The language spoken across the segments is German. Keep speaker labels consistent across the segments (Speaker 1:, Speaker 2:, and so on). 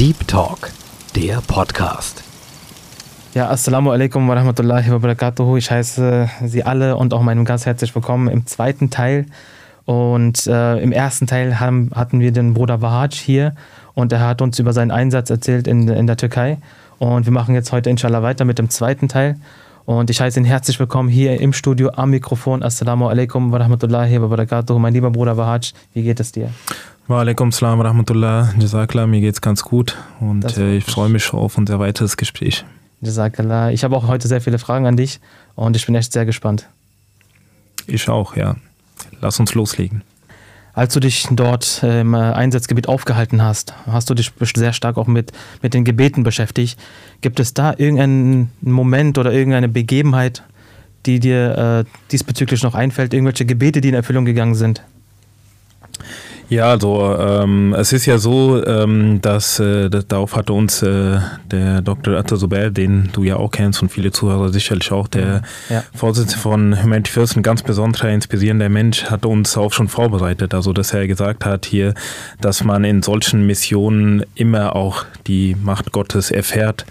Speaker 1: Deep Talk, der Podcast.
Speaker 2: Ja, Assalamu alaikum wa rahmatullahi wa barakatuhu. Ich heiße Sie alle und auch meinen Gast herzlich willkommen im zweiten Teil. Und äh, im ersten Teil haben, hatten wir den Bruder Wahaj hier und er hat uns über seinen Einsatz erzählt in, in der Türkei. Und wir machen jetzt heute inshallah weiter mit dem zweiten Teil. Und ich heiße ihn herzlich willkommen hier im Studio am Mikrofon. Assalamu alaikum wa rahmatullahi wa barakatuh. Mein lieber Bruder Wahaj, wie geht es dir?
Speaker 3: Wa alaikum salam rahmatullah. Jazakallah, mir geht's ganz gut und äh, ich freue mich auf unser weiteres Gespräch.
Speaker 2: Jazakallah. Ich habe auch heute sehr viele Fragen an dich und ich bin echt sehr gespannt.
Speaker 3: Ich auch, ja. Lass uns loslegen.
Speaker 2: Als du dich dort im Einsatzgebiet aufgehalten hast, hast du dich sehr stark auch mit, mit den Gebeten beschäftigt. Gibt es da irgendeinen Moment oder irgendeine Begebenheit, die dir äh, diesbezüglich noch einfällt? Irgendwelche Gebete, die in Erfüllung gegangen sind?
Speaker 3: Ja, also ähm, es ist ja so, ähm, dass äh, darauf hatte uns äh, der Dr. Atta Zubair, den du ja auch kennst und viele Zuhörer sicherlich auch, der ja. Vorsitzende von Humanity First, ein ganz besonderer, inspirierender Mensch, hat uns auch schon vorbereitet. Also dass er gesagt hat hier, dass man in solchen Missionen immer auch die Macht Gottes erfährt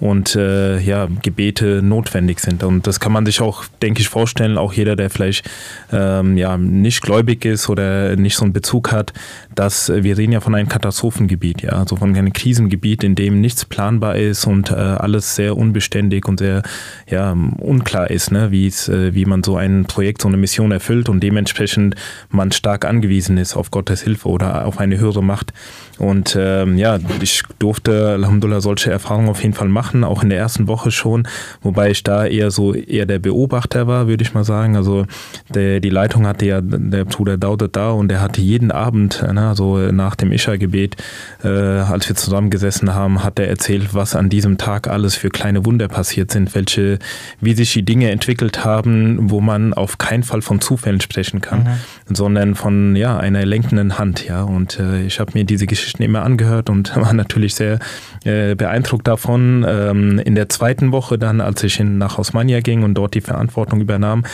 Speaker 3: und äh, ja, Gebete notwendig sind. Und das kann man sich auch, denke ich, vorstellen, auch jeder, der vielleicht ähm, ja, nicht gläubig ist oder nicht so einen Bezug hat, dass wir reden ja von einem Katastrophengebiet, ja, also von einem Krisengebiet, in dem nichts planbar ist und äh, alles sehr unbeständig und sehr ja, unklar ist, ne, wie äh, wie man so ein Projekt, so eine Mission erfüllt und dementsprechend man stark angewiesen ist auf Gottes Hilfe oder auf eine höhere Macht. Und ähm, ja, ich durfte Alhamdulillah solche Erfahrungen auf jeden Fall machen, auch in der ersten Woche schon, wobei ich da eher so eher der Beobachter war, würde ich mal sagen. Also der, die Leitung hatte ja der Bruder Daudet da und der hatte jeden Abend, ne, also nach dem Isha-Gebet, äh, als wir zusammengesessen haben, hat er erzählt, was an diesem Tag alles für kleine Wunder passiert sind, welche, wie sich die Dinge entwickelt haben, wo man auf keinen Fall von Zufällen sprechen kann, mhm. sondern von ja einer lenkenden Hand, ja. Und äh, ich habe mir diese Geschichte Geschichten immer angehört und war natürlich sehr äh, beeindruckt davon. Ähm, in der zweiten Woche dann, als ich in, nach Osmania ging und dort die Verantwortung übernahm,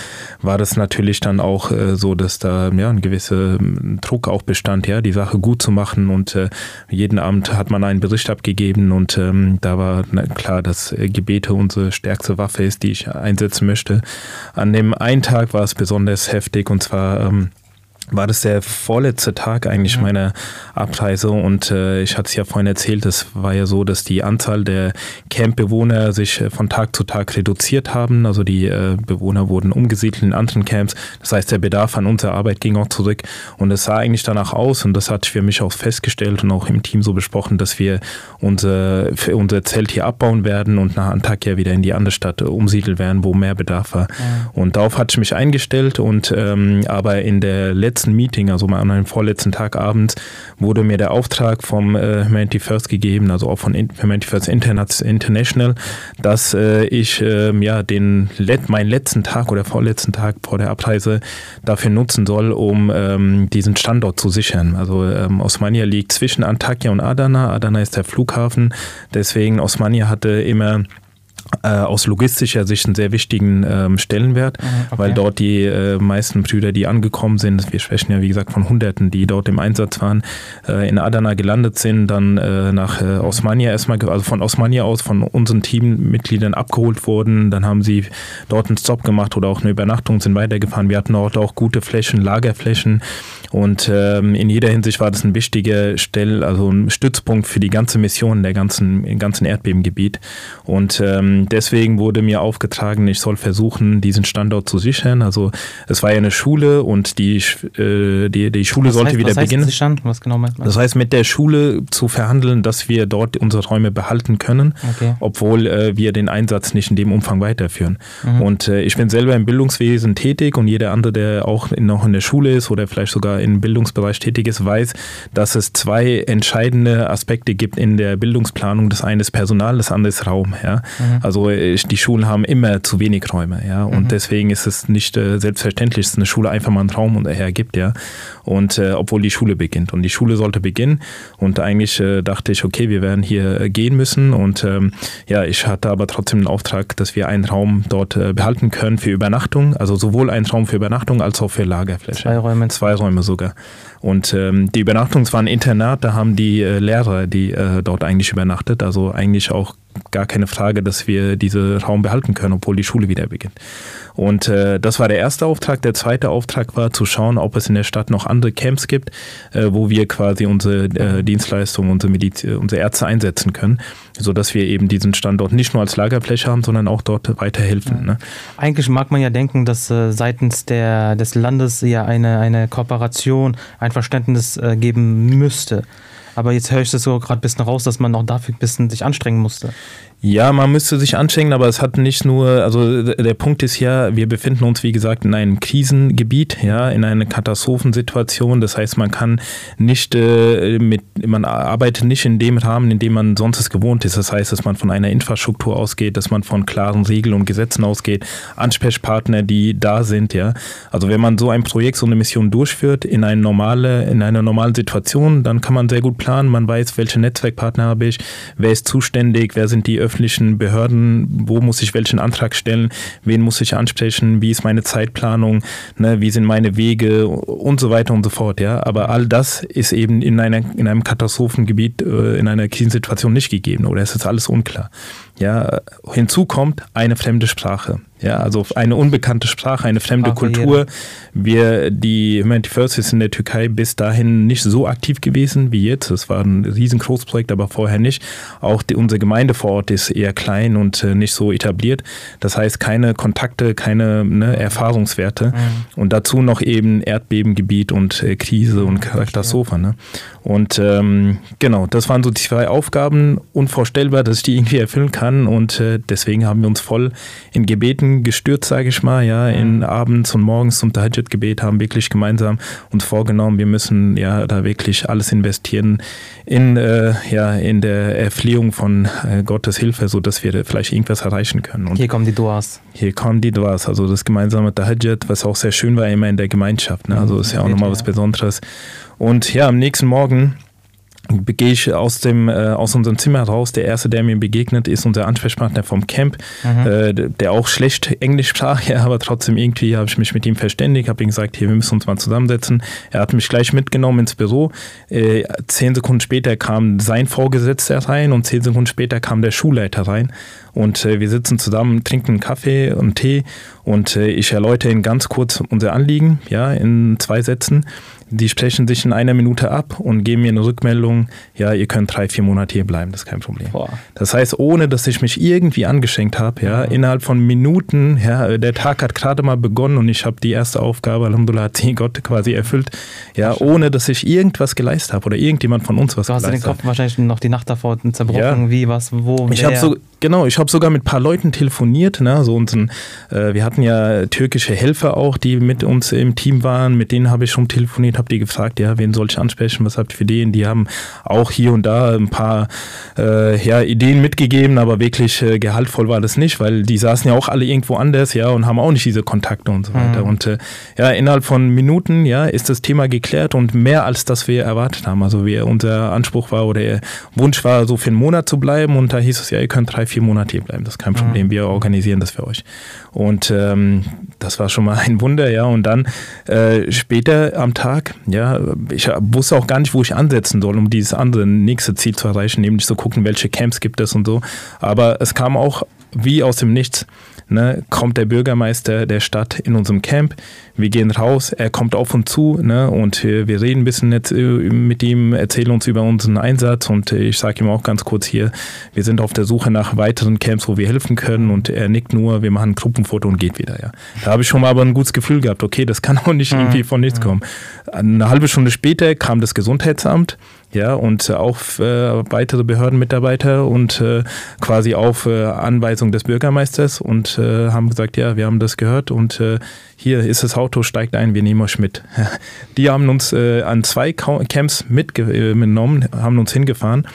Speaker 3: war das natürlich dann auch äh, so, dass da ja ein gewisser ähm, Druck auch bestand, ja, die Sache gut zu machen und äh, jeden Abend hat man einen Bericht abgegeben und ähm, da war na, klar, dass äh, Gebete unsere stärkste Waffe ist, die ich einsetzen möchte. An dem einen Tag war es besonders heftig und zwar ähm, war das der vorletzte Tag eigentlich meiner Abreise und äh, ich hatte es ja vorhin erzählt, es war ja so, dass die Anzahl der Campbewohner sich äh, von Tag zu Tag reduziert haben. Also die äh, Bewohner wurden umgesiedelt in anderen Camps. Das heißt, der Bedarf an unserer Arbeit ging auch zurück und es sah eigentlich danach aus und das hatte ich für mich auch festgestellt und auch im Team so besprochen, dass wir unser, unser Zelt hier abbauen werden und nach Antakya wieder in die andere Stadt umsiedeln werden, wo mehr Bedarf war. Ja. Und darauf hatte ich mich eingestellt und ähm, aber in der letzten letzten Meeting, also an einem vorletzten Tag abends, wurde mir der Auftrag vom äh, Humanity First gegeben, also auch von Humanity First International, dass äh, ich äh, ja den meinen letzten Tag oder vorletzten Tag vor der Abreise dafür nutzen soll, um ähm, diesen Standort zu sichern. Also ähm, Osmania liegt zwischen Antakya und Adana. Adana ist der Flughafen, deswegen Osmania hatte immer äh, aus logistischer Sicht einen sehr wichtigen ähm, Stellenwert, mhm, okay. weil dort die äh, meisten Brüder, die angekommen sind, wir sprechen ja wie gesagt von Hunderten, die dort im Einsatz waren, äh, in Adana gelandet sind, dann äh, nach äh, Osmania erstmal, also von Osmania aus von unseren Teammitgliedern abgeholt wurden, dann haben sie dort einen Stop gemacht oder auch eine Übernachtung, sind weitergefahren. Wir hatten dort auch gute Flächen, Lagerflächen und ähm, in jeder Hinsicht war das ein wichtiger Stell, also ein Stützpunkt für die ganze Mission der ganzen, im ganzen Erdbebengebiet und ähm, deswegen wurde mir aufgetragen, ich soll versuchen, diesen Standort zu sichern. Also es war ja eine Schule und die, äh, die, die Schule was sollte heißt, wieder was heißt beginnen. Sichern? Was genau meint man? Das heißt, mit der Schule zu verhandeln, dass wir dort unsere Räume behalten können, okay. obwohl äh, wir den Einsatz nicht in dem Umfang weiterführen. Mhm. Und äh, ich bin selber im Bildungswesen tätig und jeder andere, der auch in, noch in der Schule ist oder vielleicht sogar im Bildungsbereich tätig ist, weiß, dass es zwei entscheidende Aspekte gibt in der Bildungsplanung. Das eine ist Personal, das andere ist Raum. Ja? Mhm. Also die Schulen haben immer zu wenig Räume, ja. Und mhm. deswegen ist es nicht äh, selbstverständlich, dass eine Schule einfach mal einen Raum hergibt, ja. Und äh, obwohl die Schule beginnt. Und die Schule sollte beginnen. Und eigentlich äh, dachte ich, okay, wir werden hier äh, gehen müssen. Und ähm, ja, ich hatte aber trotzdem den Auftrag, dass wir einen Raum dort äh, behalten können für Übernachtung. Also sowohl einen Raum für Übernachtung als auch für Lagerfläche.
Speaker 2: Zwei Räume.
Speaker 3: Zwei Räume sogar. Und ähm, die Übernachtung war ein Internat, da haben die äh, Lehrer, die äh, dort eigentlich übernachtet, also eigentlich auch gar keine Frage, dass wir diesen Raum behalten können, obwohl die Schule wieder beginnt. Und äh, das war der erste Auftrag. Der zweite Auftrag war zu schauen, ob es in der Stadt noch andere Camps gibt, äh, wo wir quasi unsere äh, Dienstleistungen, unsere, Mediz unsere Ärzte einsetzen können, sodass wir eben diesen Standort nicht nur als Lagerfläche haben, sondern auch dort weiterhelfen. Ja. Ne?
Speaker 2: Eigentlich mag man ja denken, dass äh, seitens der, des Landes ja eine, eine Kooperation, ein Verständnis äh, geben müsste. Aber jetzt höre ich das so gerade ein bisschen raus, dass man noch dafür ein bisschen sich anstrengen musste.
Speaker 3: Ja, man müsste sich anstrengen, aber es hat nicht nur, also der Punkt ist ja, wir befinden uns, wie gesagt, in einem Krisengebiet, ja, in einer Katastrophensituation. Das heißt, man kann nicht äh, mit, man arbeitet nicht in dem Rahmen, in dem man sonst es gewohnt ist. Das heißt, dass man von einer Infrastruktur ausgeht, dass man von klaren Regeln und Gesetzen ausgeht, Ansprechpartner, die da sind, ja. Also wenn man so ein Projekt, so eine Mission durchführt in eine normale, in einer normalen Situation, dann kann man sehr gut planen. Man weiß, welche Netzwerkpartner habe ich, wer ist zuständig, wer sind die öffentlichen Behörden, wo muss ich welchen Antrag stellen, wen muss ich ansprechen, wie ist meine Zeitplanung, ne, wie sind meine Wege und so weiter und so fort. Ja? Aber all das ist eben in, einer, in einem Katastrophengebiet, äh, in einer Krisensituation nicht gegeben oder es ist alles unklar. Ja, hinzu kommt eine fremde Sprache. Ja, also eine unbekannte Sprache, eine fremde Sprache Kultur. Jeder. Wir, die Humanity First ist in der Türkei bis dahin nicht so aktiv gewesen wie jetzt. Es war ein riesengroßes Projekt, aber vorher nicht. Auch die, unsere Gemeinde vor Ort ist eher klein und äh, nicht so etabliert. Das heißt, keine Kontakte, keine ne, Erfahrungswerte. Mhm. Und dazu noch eben Erdbebengebiet und äh, Krise und Katastrophe. Ne? Und ähm, genau, das waren so die zwei Aufgaben. Unvorstellbar, dass ich die irgendwie erfüllen kann. Und äh, deswegen haben wir uns voll in Gebeten gestürzt, sage ich mal. Ja, in abends und morgens zum Tahajjud-Gebet haben wirklich gemeinsam uns vorgenommen, wir müssen ja da wirklich alles investieren in, äh, ja, in der Erflehung von äh, Gottes Hilfe, sodass wir vielleicht irgendwas erreichen können.
Speaker 2: Und hier kommen die Duas.
Speaker 3: Hier kommen die Duas, also das gemeinsame Tahajjud, was auch sehr schön war, immer in der Gemeinschaft. Ne? Also ist ja auch nochmal was Besonderes. Und ja, am nächsten Morgen gehe ich aus, dem, äh, aus unserem Zimmer raus. Der erste, der mir begegnet, ist unser Ansprechpartner vom Camp, mhm. äh, der auch schlecht Englisch sprach, ja, aber trotzdem irgendwie habe ich mich mit ihm verständigt, habe ihm gesagt, hier, wir müssen uns mal zusammensetzen. Er hat mich gleich mitgenommen ins Büro. Äh, zehn Sekunden später kam sein Vorgesetzter rein und zehn Sekunden später kam der Schulleiter rein. Und äh, wir sitzen zusammen, trinken einen Kaffee und Tee und äh, ich erläutere Ihnen ganz kurz unser Anliegen, ja, in zwei Sätzen. Die sprechen sich in einer Minute ab und geben mir eine Rückmeldung, ja, ihr könnt drei, vier Monate hier bleiben, das ist kein Problem. Boah. Das heißt, ohne dass ich mich irgendwie angeschenkt habe, ja, mhm. innerhalb von Minuten, ja, der Tag hat gerade mal begonnen und ich habe die erste Aufgabe, Alhamdulillah, hat die Gott quasi erfüllt, ja, ohne dass ich irgendwas geleistet habe oder irgendjemand von uns was
Speaker 2: geleistet hat. Du hast den Kopf wahrscheinlich noch die Nacht davor zerbrochen, ja. wie, was, wo,
Speaker 3: Ich habe so, genau, ich habe sogar mit ein paar Leuten telefoniert, ne, so unseren, äh, wir hatten ja türkische Helfer auch, die mit uns im Team waren, mit denen habe ich schon telefoniert, habe die gefragt, ja, wen soll ich ansprechen, was habt ihr für den? Die haben auch hier und da ein paar äh, ja, Ideen mitgegeben, aber wirklich äh, gehaltvoll war das nicht, weil die saßen ja auch alle irgendwo anders, ja, und haben auch nicht diese Kontakte und so weiter. Mhm. Und äh, ja, innerhalb von Minuten, ja, ist das Thema geklärt und mehr als das wir erwartet haben. Also wir, unser Anspruch war oder Wunsch war, so für einen Monat zu bleiben und da hieß es ja, ihr könnt drei, vier Monate hier bleiben, das ist kein mhm. Problem, wir organisieren das für euch. Und ähm, das war schon mal ein Wunder, ja. Und dann äh, später am Tag, ja, ich wusste auch gar nicht, wo ich ansetzen soll, um dieses andere nächste Ziel zu erreichen, nämlich zu gucken, welche Camps gibt es und so. Aber es kam auch wie aus dem Nichts ne, kommt der Bürgermeister der Stadt in unserem Camp. Wir gehen raus, er kommt auf uns zu ne, und wir reden ein bisschen äh, mit ihm, erzählen uns über unseren Einsatz und ich sage ihm auch ganz kurz hier, wir sind auf der Suche nach weiteren Camps, wo wir helfen können und er nickt nur, wir machen ein Gruppenfoto und geht wieder. Ja. Da habe ich schon mal aber ein gutes Gefühl gehabt, okay, das kann auch nicht mhm. irgendwie von nichts kommen. Eine halbe Stunde später kam das Gesundheitsamt ja, und auch äh, weitere Behördenmitarbeiter und äh, quasi auf äh, Anweisung des Bürgermeisters und äh, haben gesagt, ja, wir haben das gehört und äh, hier ist das Auto, steigt ein, wir nehmen euch mit. Die haben uns äh, an zwei Camps mitgenommen, haben uns hingefahren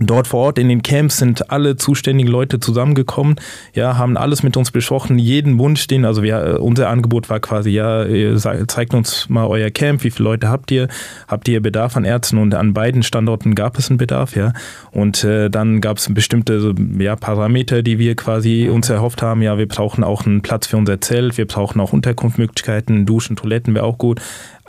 Speaker 3: Dort vor Ort in den Camps sind alle zuständigen Leute zusammengekommen, ja, haben alles mit uns besprochen, jeden Wunsch, den, also wir, äh, unser Angebot war quasi, ja, zeigt uns mal euer Camp, wie viele Leute habt ihr, habt ihr Bedarf an Ärzten? Und an beiden Standorten gab es einen Bedarf, ja, und äh, dann gab es bestimmte ja, Parameter, die wir quasi uns erhofft haben, ja, wir brauchen auch einen Platz für unser Zelt, wir brauchen auch Unterkunftsmöglichkeiten, Duschen, Toiletten wäre auch gut,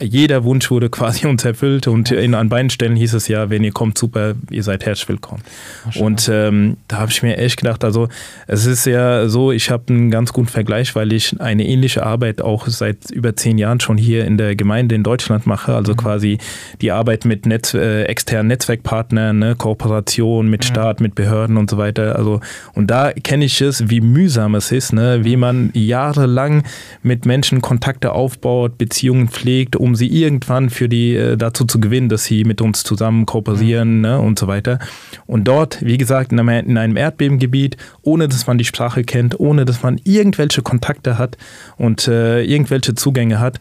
Speaker 3: jeder Wunsch wurde quasi uns erfüllt und in, an beiden Stellen hieß es ja, wenn ihr kommt, super, ihr seid herzlich willkommen. Ach, und ähm, da habe ich mir echt gedacht, also es ist ja so, ich habe einen ganz guten Vergleich, weil ich eine ähnliche Arbeit auch seit über zehn Jahren schon hier in der Gemeinde in Deutschland mache, also mhm. quasi die Arbeit mit Netz, äh, externen Netzwerkpartnern, ne, Kooperation mit mhm. Staat, mit Behörden und so weiter. Also und da kenne ich es, wie mühsam es ist, ne, wie man jahrelang mit Menschen Kontakte aufbaut, Beziehungen pflegt, um um sie irgendwann für die äh, dazu zu gewinnen, dass sie mit uns zusammen kooperieren mhm. ne, und so weiter. Und dort, wie gesagt, in einem, in einem Erdbebengebiet, ohne dass man die Sprache kennt, ohne dass man irgendwelche Kontakte hat und äh, irgendwelche Zugänge hat,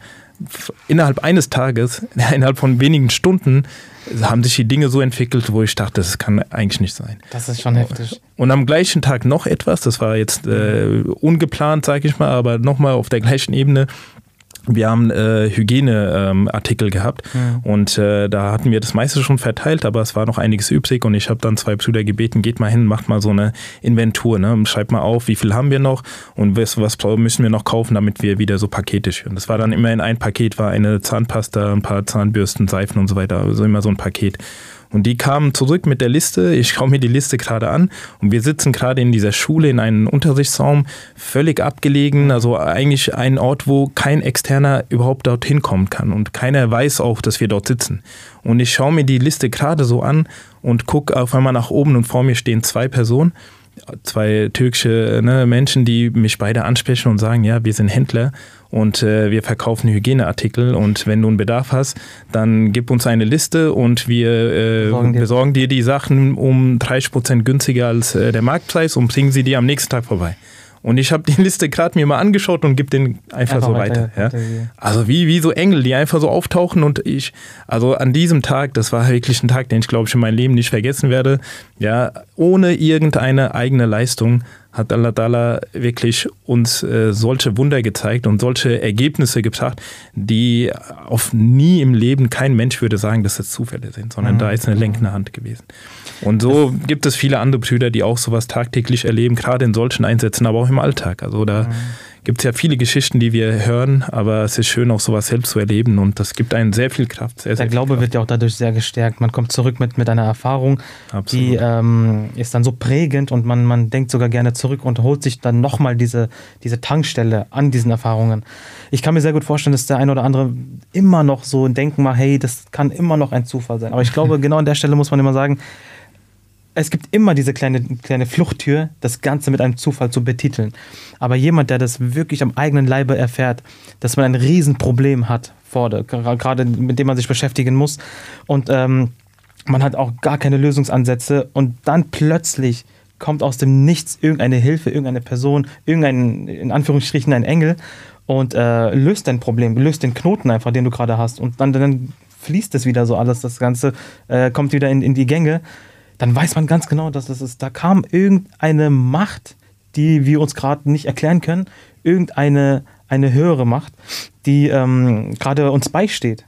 Speaker 3: innerhalb eines Tages, innerhalb von wenigen Stunden, haben sich die Dinge so entwickelt, wo ich dachte, das kann eigentlich nicht sein.
Speaker 2: Das ist schon heftig.
Speaker 3: Und am gleichen Tag noch etwas, das war jetzt äh, ungeplant, sage ich mal, aber nochmal auf der gleichen Ebene wir haben äh, Hygieneartikel ähm, gehabt ja. und äh, da hatten wir das meiste schon verteilt, aber es war noch einiges übrig und ich habe dann zwei Brüder gebeten, geht mal hin, macht mal so eine Inventur, ne? schreibt mal auf, wie viel haben wir noch und was, was müssen wir noch kaufen, damit wir wieder so Pakete schüren. Das war dann immer in ein Paket, war eine Zahnpasta, ein paar Zahnbürsten, Seifen und so weiter, also immer so ein Paket. Und die kamen zurück mit der Liste. Ich schaue mir die Liste gerade an. Und wir sitzen gerade in dieser Schule in einem Unterrichtsraum, völlig abgelegen, also eigentlich ein Ort, wo kein Externer überhaupt dorthin kommen kann. Und keiner weiß auch, dass wir dort sitzen. Und ich schaue mir die Liste gerade so an und gucke auf einmal nach oben und vor mir stehen zwei Personen. Zwei türkische ne, Menschen, die mich beide ansprechen und sagen, ja, wir sind Händler und äh, wir verkaufen Hygieneartikel und wenn du einen Bedarf hast, dann gib uns eine Liste und wir äh, besorgen, dir. besorgen, dir. die Sachen um 30 Prozent günstiger als äh, der Marktpreis und bringen sie dir am nächsten Tag vorbei. Und ich habe die Liste gerade mir mal angeschaut und gebe den einfach, einfach, so weiter. weiter, ja. Also wie, wie so Engel, die einfach so auftauchen und ich, also an diesem Tag, das war wirklich ein Tag, den ich glaube ich in meinem Leben nicht vergessen werde, ja, ohne irgendeine eigene Leistung hat Allah Dalla wirklich uns äh, solche Wunder gezeigt und solche Ergebnisse gebracht, die auf nie im Leben kein Mensch würde sagen, dass das Zufälle sind, sondern mhm. da ist eine lenkende Hand gewesen. Und so gibt es viele andere Brüder, die auch sowas tagtäglich erleben, gerade in solchen Einsätzen, aber auch im Alltag. Also da mhm gibt es ja viele Geschichten, die wir hören, aber es ist schön, auch sowas selbst zu erleben und das gibt einen sehr viel Kraft. Sehr,
Speaker 2: Der
Speaker 3: sehr
Speaker 2: Glaube
Speaker 3: Kraft.
Speaker 2: wird ja auch dadurch sehr gestärkt. Man kommt zurück mit, mit einer Erfahrung, Absolut. die ähm, ist dann so prägend und man, man denkt sogar gerne zurück und holt sich dann nochmal diese, diese Tankstelle an diesen Erfahrungen. Ich kann mir sehr gut vorstellen, dass der eine oder andere immer noch so denken mal, hey, das kann immer noch ein Zufall sein. Aber ich glaube, genau an der Stelle muss man immer sagen, es gibt immer diese kleine, kleine Fluchttür, das Ganze mit einem Zufall zu betiteln. Aber jemand, der das wirklich am eigenen Leibe erfährt, dass man ein Riesenproblem hat, vor der, gerade mit dem man sich beschäftigen muss, und ähm, man hat auch gar keine Lösungsansätze, und dann plötzlich kommt aus dem Nichts irgendeine Hilfe, irgendeine Person, irgendein, in Anführungsstrichen, ein Engel und äh, löst dein Problem, löst den Knoten einfach, den du gerade hast. Und dann, dann fließt es wieder so alles, das Ganze äh, kommt wieder in, in die Gänge dann weiß man ganz genau, dass das ist, da kam irgendeine Macht, die wir uns gerade nicht erklären können, irgendeine eine höhere Macht, die ähm, gerade uns beisteht.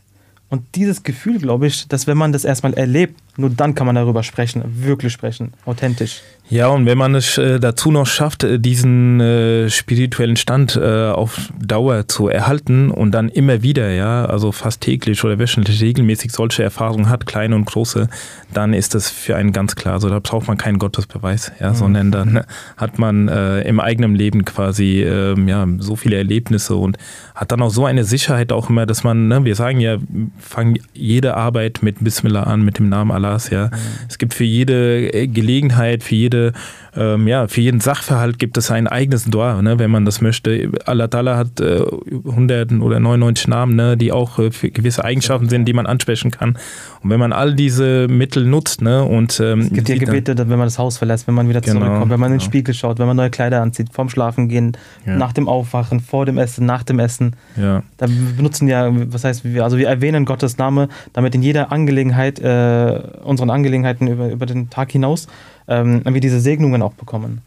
Speaker 2: Und dieses Gefühl, glaube ich, dass wenn man das erstmal erlebt, nur dann kann man darüber sprechen, wirklich sprechen, authentisch.
Speaker 3: Ja, und wenn man es äh, dazu noch schafft, äh, diesen äh, spirituellen Stand äh, auf Dauer zu erhalten und dann immer wieder, ja, also fast täglich oder wöchentlich regelmäßig solche Erfahrungen hat, kleine und große, dann ist das für einen ganz klar. Also da braucht man keinen Gottesbeweis, ja, mhm. sondern dann hat man äh, im eigenen Leben quasi ähm, ja, so viele Erlebnisse und hat dann auch so eine Sicherheit auch immer, dass man, ne, wir sagen ja, fangen jede Arbeit mit Bismillah an, mit dem Namen Allahs, ja. Mhm. Es gibt für jede äh, Gelegenheit, für jede ähm, ja, für jeden Sachverhalt gibt es ein eigenes Dua, ne, wenn man das möchte. Allah Ta'ala hat äh, 100 oder 99 Namen, ne, die auch äh, für gewisse Eigenschaften sind, die man ansprechen kann. Und wenn man all diese Mittel nutzt, ne, und ähm,
Speaker 2: es gibt ja Gebete, wenn man das Haus verlässt, wenn man wieder genau, zurückkommt, wenn man in den genau. Spiegel schaut, wenn man neue Kleider anzieht, vorm Schlafen gehen, ja. nach dem Aufwachen, vor dem Essen, nach dem Essen. Ja. Da benutzen ja, was heißt, wir, also wir erwähnen Gottes Name, damit in jeder Angelegenheit, äh, unseren Angelegenheiten über, über den Tag hinaus ähm, wir diese Segnungen auch bekommen.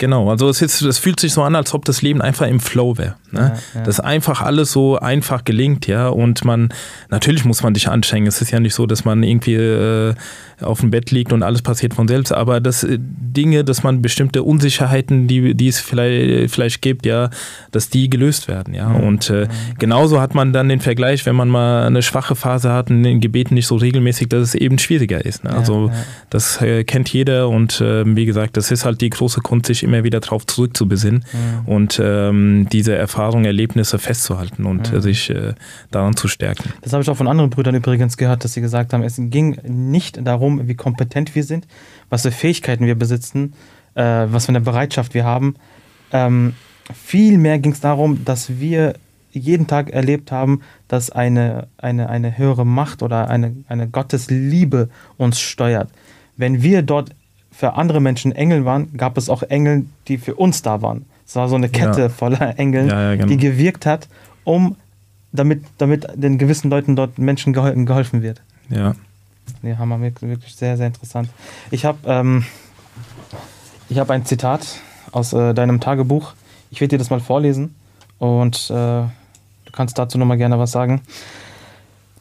Speaker 3: Genau, also es, ist, es fühlt sich so an, als ob das Leben einfach im Flow wäre. Ne? Ja, ja. Dass einfach alles so einfach gelingt, ja. Und man, natürlich muss man sich anstrengen. Es ist ja nicht so, dass man irgendwie äh, auf dem Bett liegt und alles passiert von selbst, aber das äh, Dinge, dass man bestimmte Unsicherheiten, die, die es vielleicht, vielleicht gibt, ja, dass die gelöst werden, ja. Mhm. Und äh, genauso hat man dann den Vergleich, wenn man mal eine schwache Phase hat und in Gebeten nicht so regelmäßig, dass es eben schwieriger ist. Ne? Also ja, das äh, kennt jeder und äh, wie gesagt, das ist halt die große Kunst, sich immer wieder darauf zurückzubesinnen mhm. und ähm, diese Erfahrungen, Erlebnisse festzuhalten und mhm. sich äh, daran zu stärken.
Speaker 2: Das habe ich auch von anderen Brüdern übrigens gehört, dass sie gesagt haben, es ging nicht darum, wie kompetent wir sind, was für Fähigkeiten wir besitzen, äh, was für eine Bereitschaft wir haben. Ähm, Vielmehr ging es darum, dass wir jeden Tag erlebt haben, dass eine, eine, eine höhere Macht oder eine, eine Gottesliebe uns steuert. Wenn wir dort für andere Menschen Engel waren, gab es auch Engel, die für uns da waren. Es war so eine Kette ja. voller Engeln, ja, ja, genau. die gewirkt hat, um damit, damit den gewissen Leuten dort Menschen geholfen, geholfen wird.
Speaker 3: Ja.
Speaker 2: Nee, Hammer, wirklich sehr, sehr interessant. Ich habe ähm, hab ein Zitat aus äh, deinem Tagebuch. Ich werde dir das mal vorlesen und äh, du kannst dazu nochmal gerne was sagen.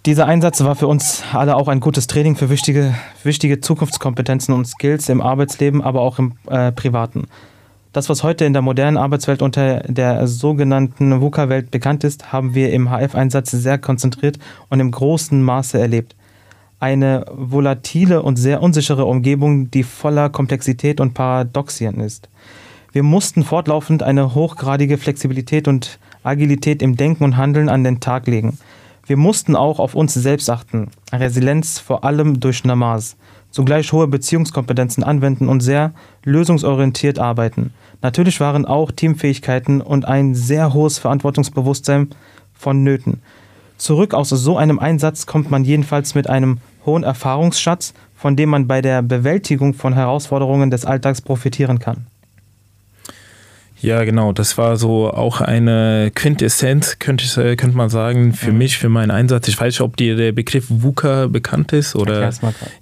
Speaker 2: Dieser Einsatz war für uns alle auch ein gutes Training für wichtige, wichtige Zukunftskompetenzen und Skills im Arbeitsleben, aber auch im äh, Privaten. Das, was heute in der modernen Arbeitswelt unter der sogenannten VUCA-Welt bekannt ist, haben wir im HF-Einsatz sehr konzentriert und im großen Maße erlebt. Eine volatile und sehr unsichere Umgebung, die voller Komplexität und Paradoxien ist. Wir mussten fortlaufend eine hochgradige Flexibilität und Agilität im Denken und Handeln an den Tag legen. Wir mussten auch auf uns selbst achten, Resilienz vor allem durch Namaz, zugleich hohe Beziehungskompetenzen anwenden und sehr lösungsorientiert arbeiten. Natürlich waren auch Teamfähigkeiten und ein sehr hohes Verantwortungsbewusstsein vonnöten. Zurück aus so einem Einsatz kommt man jedenfalls mit einem hohen Erfahrungsschatz, von dem man bei der Bewältigung von Herausforderungen des Alltags profitieren kann.
Speaker 3: Ja, genau. Das war so auch eine Quintessenz, könnte, ich, äh, könnte man sagen, für mhm. mich, für meinen Einsatz. Ich weiß nicht, ob dir der Begriff VUCA bekannt ist oder.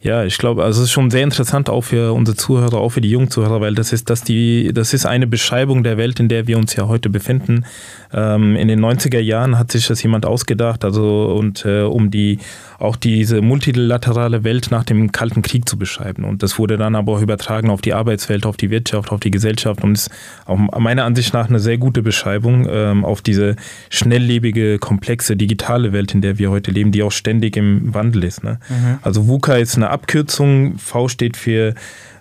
Speaker 3: Ja, ich glaube, also es ist schon sehr interessant auch für unsere Zuhörer, auch für die jungen Zuhörer, weil das ist, dass die, das ist eine Beschreibung der Welt, in der wir uns ja heute befinden. Ähm, in den 90er Jahren hat sich das jemand ausgedacht, also und äh, um die auch diese multilaterale Welt nach dem Kalten Krieg zu beschreiben. Und das wurde dann aber auch übertragen auf die Arbeitswelt, auf die Wirtschaft, auf die Gesellschaft und ist auch meiner Ansicht nach eine sehr gute Beschreibung ähm, auf diese schnelllebige, komplexe, digitale Welt, in der wir heute leben, die auch ständig im Wandel ist. Ne? Mhm. Also VUCA ist eine Abkürzung, V steht für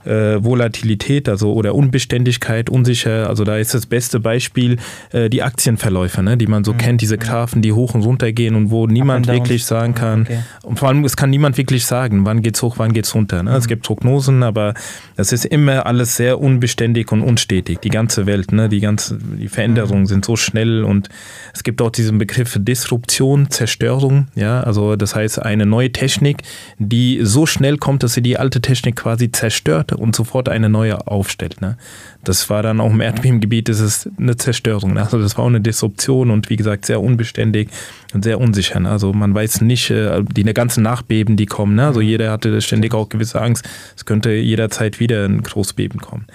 Speaker 3: äh, Volatilität, also oder Unbeständigkeit, unsicher. Also da ist das beste Beispiel äh, die Aktienverläufe, ne, die man so mhm. kennt, diese Graphen, die hoch und runter gehen und wo niemand wirklich sagen kann. Okay. Und vor allem, es kann niemand wirklich sagen, wann geht's hoch, wann geht's runter. Ne? Mhm. Es gibt Prognosen, aber das ist immer alles sehr unbeständig und unstetig. Die ganze Welt, ne, die ganze, die Veränderungen mhm. sind so schnell und es gibt auch diesen Begriff Disruption, Zerstörung. Ja, also das heißt eine neue Technik, die so schnell kommt, dass sie die alte Technik quasi zerstört und sofort eine neue aufstellt. Ne? Das war dann auch im Erdbebengebiet, das ist eine Zerstörung. Ne? Also das war auch eine Disruption und wie gesagt sehr unbeständig und sehr unsicher. Ne? Also man weiß nicht, äh, die ganzen Nachbeben, die kommen. Ne? Also mhm. jeder hatte ständig auch gewisse Angst, es könnte jederzeit wieder ein Großbeben kommen.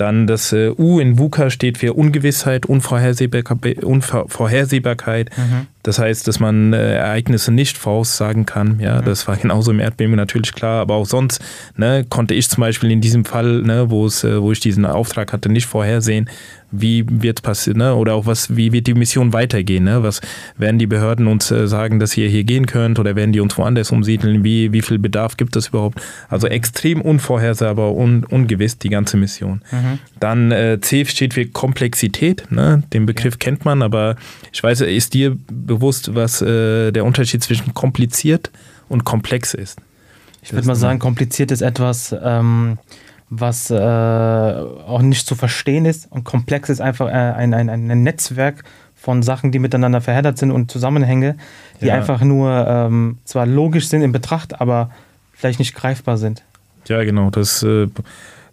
Speaker 3: Dann das äh, U in VUCA steht für Ungewissheit, Unvorhersehbarkeit. Unvorhersehbarkeit. Mhm. Das heißt, dass man äh, Ereignisse nicht voraussagen kann. Ja, mhm. das war genauso im Erdbeben natürlich klar. Aber auch sonst ne, konnte ich zum Beispiel in diesem Fall, ne, wo es, äh, wo ich diesen Auftrag hatte, nicht vorhersehen, wie wird passieren, ne? oder auch was, wie wird die Mission weitergehen, ne? was werden die Behörden uns äh, sagen, dass ihr hier gehen könnt oder werden die uns woanders umsiedeln, wie, wie viel Bedarf gibt es überhaupt, also extrem unvorhersehbar und ungewiss die ganze Mission. Mhm. Dann äh, C steht für Komplexität, ne? den Begriff ja. kennt man, aber ich weiß, ist dir bewusst, was äh, der Unterschied zwischen kompliziert und komplex ist?
Speaker 2: Ich würde mal sagen, kompliziert ist etwas, ähm, was äh, auch nicht zu verstehen ist. Und komplex ist einfach äh, ein, ein, ein Netzwerk von Sachen, die miteinander verheddert sind und Zusammenhänge, die ja. einfach nur ähm, zwar logisch sind in Betracht, aber vielleicht nicht greifbar sind.
Speaker 3: Ja, genau. Das äh,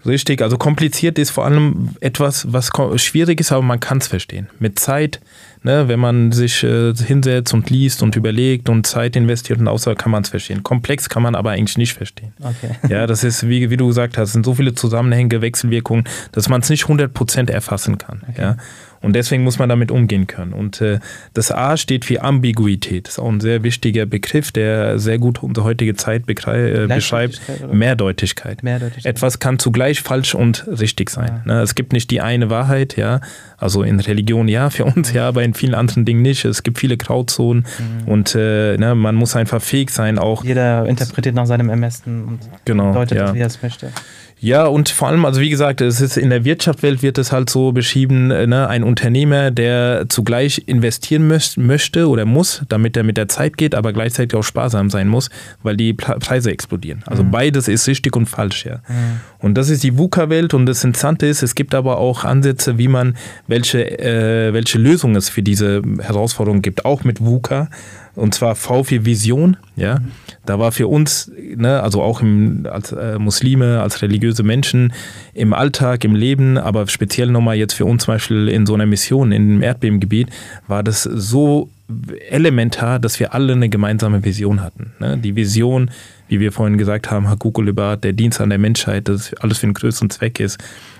Speaker 3: richtig. Also kompliziert ist vor allem etwas, was schwierig ist, aber man kann es verstehen. Mit Zeit Ne? Wenn man sich äh, hinsetzt und liest und überlegt und Zeit investiert und außer kann man es verstehen. Komplex kann man aber eigentlich nicht verstehen. Okay. Ja, das ist, wie, wie du gesagt hast, sind so viele Zusammenhänge, Wechselwirkungen, dass man es nicht 100% erfassen kann. Okay. Ja? Und deswegen muss man damit umgehen können. Und äh, das A steht für Ambiguität. Das ist auch ein sehr wichtiger Begriff, der sehr gut unsere heutige Zeit äh, beschreibt. Mehrdeutigkeit. Mehrdeutigkeit. Etwas kann zugleich falsch und richtig sein. Ja. Ne? Es gibt nicht die eine Wahrheit, ja. Also in Religion ja, für uns ja, aber in vielen anderen Dingen nicht. Es gibt viele Grauzonen mhm. und äh, ne, man muss einfach fähig sein, auch.
Speaker 2: Jeder interpretiert nach seinem Ermessen und
Speaker 3: genau,
Speaker 2: deutet ja. wie er es möchte.
Speaker 3: Ja, und vor allem, also wie gesagt, es ist in der Wirtschaftswelt wird es halt so beschrieben, äh, ne, ein Unternehmer, der zugleich investieren möchte oder muss, damit er mit der Zeit geht, aber gleichzeitig auch sparsam sein muss, weil die Preise explodieren. Also mhm. beides ist richtig und falsch, ja. Mhm. Und das ist die VUCA-Welt und das Interessante ist, es gibt aber auch Ansätze, wie man, welche, äh, welche Lösungen es für diese Herausforderungen gibt, auch mit VUCA und zwar V4 Vision. Ja, da war für uns, ne, also auch im, als äh, Muslime, als religiöse Menschen im Alltag, im Leben, aber speziell nochmal jetzt für uns zum Beispiel in so einer Mission in dem Erdbebengebiet, war das so elementar, dass wir alle eine gemeinsame Vision hatten. Ne? Die Vision, wie wir vorhin gesagt haben, Hakukul der Dienst an der Menschheit, dass alles für einen größeren Zweck ist.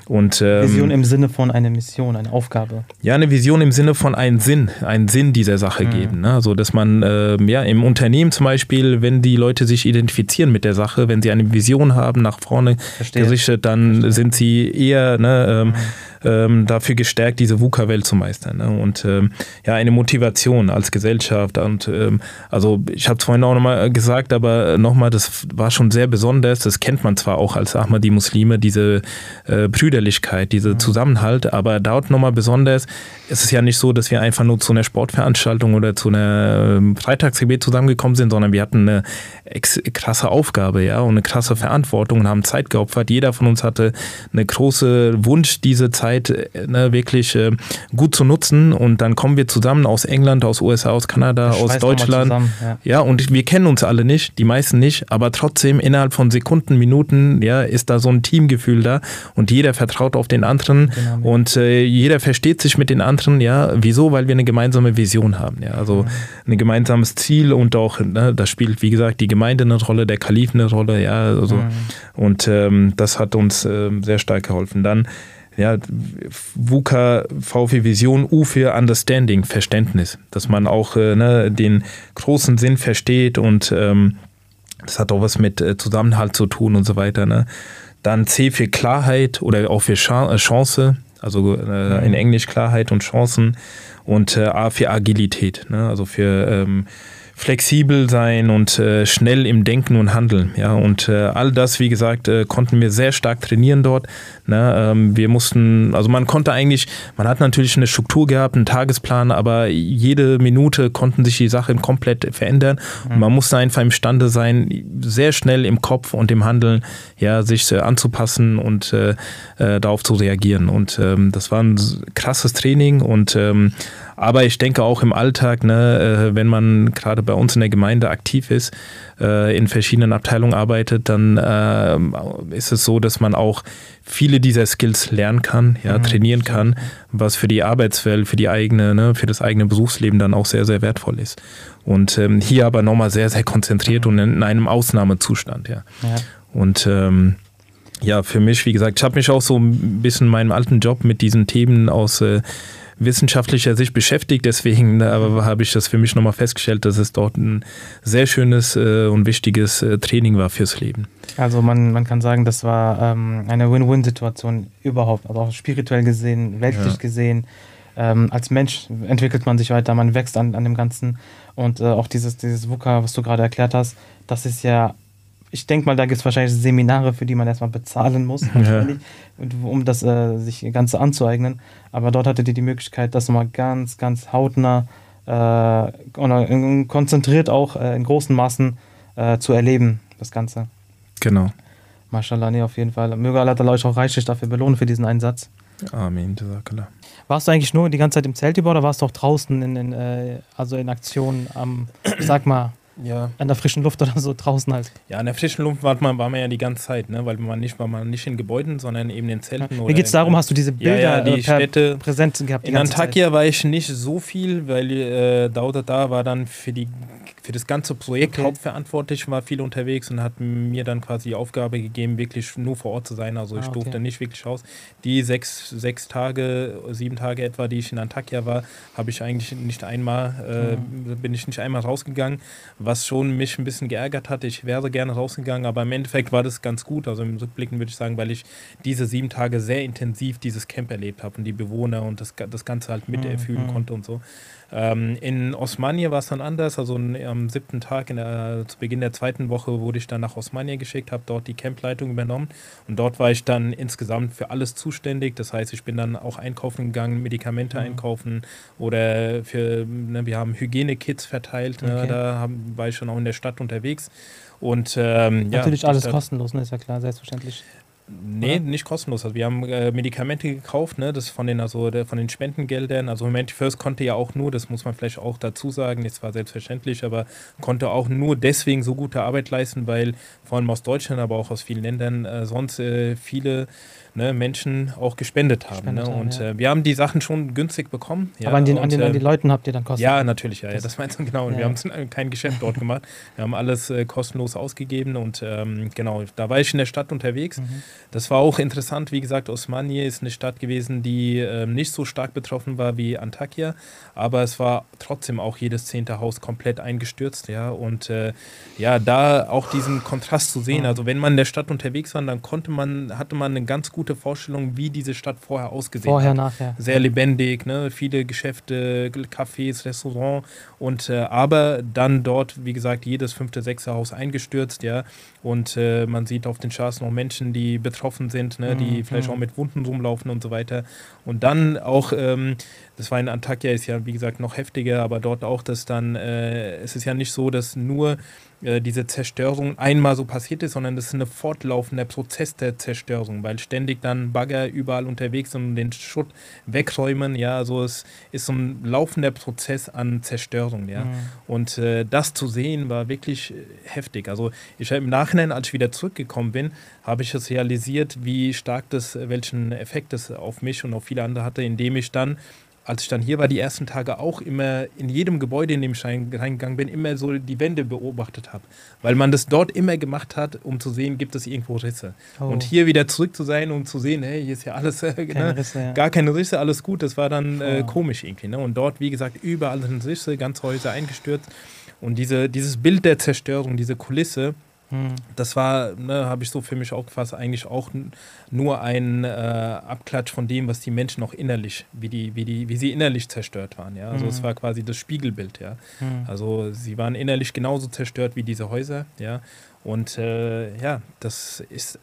Speaker 3: Und,
Speaker 2: ähm, Vision im Sinne von einer Mission, eine Aufgabe.
Speaker 3: Ja, eine Vision im Sinne von einem Sinn, einen Sinn dieser Sache mhm. geben. Ne? Also, dass man äh, ja im Unternehmen zum Beispiel, wenn die Leute sich identifizieren mit der Sache, wenn sie eine Vision haben, nach vorne gerichtet, dann Verstehe. sind sie eher ne, ähm, mhm ähm, dafür gestärkt, diese VUCA-Welt zu meistern. Ne? Und ähm, ja, eine Motivation als Gesellschaft. Und ähm, also ich habe es vorhin auch nochmal gesagt, aber nochmal, das war schon sehr besonders. Das kennt man zwar auch als Ahmadi-Muslime, diese äh, Brüderlichkeit, diese mhm. Zusammenhalt, aber dort nochmal besonders, es ist ja nicht so, dass wir einfach nur zu einer Sportveranstaltung oder zu einer ähm, Freitagsgebet zusammengekommen sind, sondern wir hatten eine krasse Aufgabe, ja, und eine krasse Verantwortung und haben Zeit geopfert. Jeder von uns hatte eine große Wunsch, diese Zeit Zeit äh, ne, wirklich äh, gut zu nutzen. Und dann kommen wir zusammen aus England, aus USA, aus Kanada, aus Deutschland. Zusammen, ja. ja. und wir kennen uns alle nicht, die meisten nicht, aber trotzdem innerhalb von Sekunden, Minuten, ja, ist da so ein Teamgefühl da und jeder vertraut auf den anderen genau. und äh, jeder versteht sich mit den anderen, ja. Wieso? Weil wir eine gemeinsame Vision haben, ja. Also mhm. ein gemeinsames Ziel und auch, ne, da spielt, wie gesagt, die Gemeinde eine Rolle, der Kalif eine Rolle, ja. Also, mhm. Und ähm, das hat uns äh, sehr stark geholfen. Dann ja, VUCA, V für Vision, U für Understanding, Verständnis, dass man auch äh, ne, den großen Sinn versteht und ähm, das hat auch was mit äh, Zusammenhalt zu tun und so weiter. Ne? Dann C für Klarheit oder auch für äh, Chance, also äh, in Englisch Klarheit und Chancen und äh, A für Agilität, ne? also für ähm, flexibel sein und äh, schnell im Denken und Handeln. Ja, und äh, all das, wie gesagt, äh, konnten wir sehr stark trainieren dort. Ne? Ähm, wir mussten, also man konnte eigentlich, man hat natürlich eine Struktur gehabt, einen Tagesplan, aber jede Minute konnten sich die Sachen komplett verändern. Mhm. Und man musste einfach imstande sein, sehr schnell im Kopf und im Handeln ja, sich äh, anzupassen und äh, äh, darauf zu reagieren. Und ähm, das war ein krasses Training und ähm, aber ich denke auch im Alltag, ne, äh, wenn man gerade bei uns in der Gemeinde aktiv ist, äh, in verschiedenen Abteilungen arbeitet, dann äh, ist es so, dass man auch viele dieser Skills lernen kann, ja, mhm. trainieren kann, was für die Arbeitswelt, für die eigene, ne, für das eigene Berufsleben dann auch sehr, sehr wertvoll ist. Und ähm, hier aber nochmal sehr, sehr konzentriert mhm. und in einem Ausnahmezustand, ja. ja. Und ähm, ja, für mich, wie gesagt, ich habe mich auch so ein bisschen in meinem alten Job mit diesen Themen aus äh, wissenschaftlicher Sicht beschäftigt. Deswegen aber habe ich das für mich nochmal festgestellt, dass es dort ein sehr schönes äh, und wichtiges äh, Training war fürs Leben.
Speaker 2: Also man, man kann sagen, das war ähm, eine Win-Win-Situation überhaupt, also auch spirituell gesehen, weltlich ja. gesehen. Ähm, als Mensch entwickelt man sich weiter, man wächst an, an dem Ganzen. Und äh, auch dieses, dieses VUCA, was du gerade erklärt hast, das ist ja ich denke mal, da gibt es wahrscheinlich Seminare, für die man erstmal bezahlen muss, ja. um das äh, sich ganz anzueignen. Aber dort hattet ihr die Möglichkeit, das nochmal ganz, ganz hautnah äh, und konzentriert auch äh, in großen Maßen äh, zu erleben, das Ganze.
Speaker 3: Genau.
Speaker 2: Mashallah, nee, auf jeden Fall. Möge Allah euch auch reichlich dafür belohnen für diesen Einsatz.
Speaker 3: Amen.
Speaker 2: Warst du eigentlich nur die ganze Zeit im Zelt über oder warst du auch draußen in, in äh, also in Aktionen am, sag mal, ja. an der frischen Luft oder so draußen halt.
Speaker 3: Ja, an der frischen Luft war man, war man ja die ganze Zeit, ne? weil man nicht, war man nicht in Gebäuden, sondern eben in Zelten.
Speaker 2: Ja. Mir geht es darum, hast du diese Bilder
Speaker 3: ja, ja, die äh, Städte,
Speaker 2: präsent gehabt?
Speaker 3: In Antakya Zeit. war ich nicht so viel, weil äh, Dauda da war dann für die für das ganze Projekt okay. hauptverantwortlich, war viel unterwegs und hat mir dann quasi die Aufgabe gegeben, wirklich nur vor Ort zu sein. Also ich ah, okay. durfte nicht wirklich raus. Die sechs, sechs Tage, sieben Tage etwa, die ich in Antakya war, habe ich eigentlich nicht einmal, äh, mhm. bin ich nicht einmal rausgegangen, was schon mich ein bisschen geärgert hat. Ich wäre gerne rausgegangen, aber im Endeffekt war das ganz gut. Also im Rückblicken würde ich sagen, weil ich diese sieben Tage sehr intensiv dieses Camp erlebt habe und die Bewohner und das, das Ganze halt miterfühlen mhm. konnte und so. Ähm, in Osmanie war es dann anders. Also am siebten Tag, der, zu Beginn der zweiten Woche, wurde ich dann nach Osmanie geschickt, habe dort die Campleitung übernommen. Und dort war ich dann insgesamt für alles zuständig. Das heißt, ich bin dann auch einkaufen gegangen, Medikamente mhm. einkaufen oder für, ne, wir haben Hygienekits verteilt. Ne, okay. Da haben, war ich schon auch in der Stadt unterwegs. Und ähm,
Speaker 2: natürlich ja, alles kostenlos, ne? ist ja klar, selbstverständlich.
Speaker 3: Nee, oder? nicht kostenlos. Also wir haben äh, Medikamente gekauft, ne, das von den, also der, von den Spendengeldern. Also Humanity First konnte ja auch nur, das muss man vielleicht auch dazu sagen, das war selbstverständlich, aber konnte auch nur deswegen so gute Arbeit leisten, weil vor allem aus Deutschland, aber auch aus vielen Ländern äh, sonst äh, viele ne, Menschen auch gespendet haben. Gespendet ne? haben und ja. äh, wir haben die Sachen schon günstig bekommen.
Speaker 2: Ja? Aber an den, und, an, den, an den äh, Leuten habt ihr dann
Speaker 3: kostenlos? Ja, natürlich, ja, ja das meinst du genau. Und wir haben kein Geschäft dort gemacht. Wir haben alles äh, kostenlos ausgegeben und ähm, genau, da war ich in der Stadt unterwegs. Mhm. Das war auch interessant. Wie gesagt, Osmanie ist eine Stadt gewesen, die äh, nicht so stark betroffen war wie Antakya, aber es war trotzdem auch jedes zehnte Haus komplett eingestürzt. Ja, und äh, ja, da auch diesen Kontrast zu sehen. Also wenn man in der Stadt unterwegs war, dann konnte man, hatte man eine ganz gute Vorstellung, wie diese Stadt vorher ausgesehen
Speaker 2: vorher,
Speaker 3: hat.
Speaker 2: Nachher.
Speaker 3: Sehr lebendig, ne? viele Geschäfte, Cafés, Restaurants und äh, aber dann dort, wie gesagt, jedes fünfte, sechste Haus eingestürzt, ja. Und äh, man sieht auf den Straßen noch Menschen, die betroffen sind, ne? die mhm. vielleicht auch mit Wunden rumlaufen und so weiter. Und dann auch, ähm, das war in Antakya, ist ja wie gesagt noch heftiger, aber dort auch, dass dann, äh, es ist ja nicht so, dass nur äh, diese Zerstörung einmal so passiert ist, sondern das ist ein fortlaufender Prozess der Zerstörung, weil ständig dann Bagger überall unterwegs sind und den Schutt wegräumen. Ja, also es ist so ein laufender Prozess an Zerstörung. Ja, mhm. und äh, das zu sehen war wirklich äh, heftig. Also ich habe im Nachhinein, als ich wieder zurückgekommen bin, habe ich es realisiert, wie stark das, welchen Effekt das auf mich und auf viele andere hatte, indem ich dann als ich dann hier war, die ersten Tage auch immer in jedem Gebäude, in dem ich reingegangen bin, immer so die Wände beobachtet habe. Weil man das dort immer gemacht hat, um zu sehen, gibt es irgendwo Risse. Oh. Und hier wieder zurück zu sein und zu sehen, hey, hier ist ja alles, äh, keine ne? Risse, ja. gar keine Risse, alles gut, das war dann äh, komisch irgendwie. Ne? Und dort, wie gesagt, überall sind Risse, ganz Häuser eingestürzt. Und diese, dieses Bild der Zerstörung, diese Kulisse, hm. Das war, ne, habe ich so für mich auch gefasst, eigentlich auch nur ein äh, Abklatsch von dem, was die Menschen auch innerlich, wie, die, wie, die, wie sie innerlich zerstört waren. Ja? Also mhm. es war quasi das Spiegelbild. Ja? Mhm. Also sie waren innerlich genauso zerstört wie diese Häuser. Ja? Und äh, ja, das ist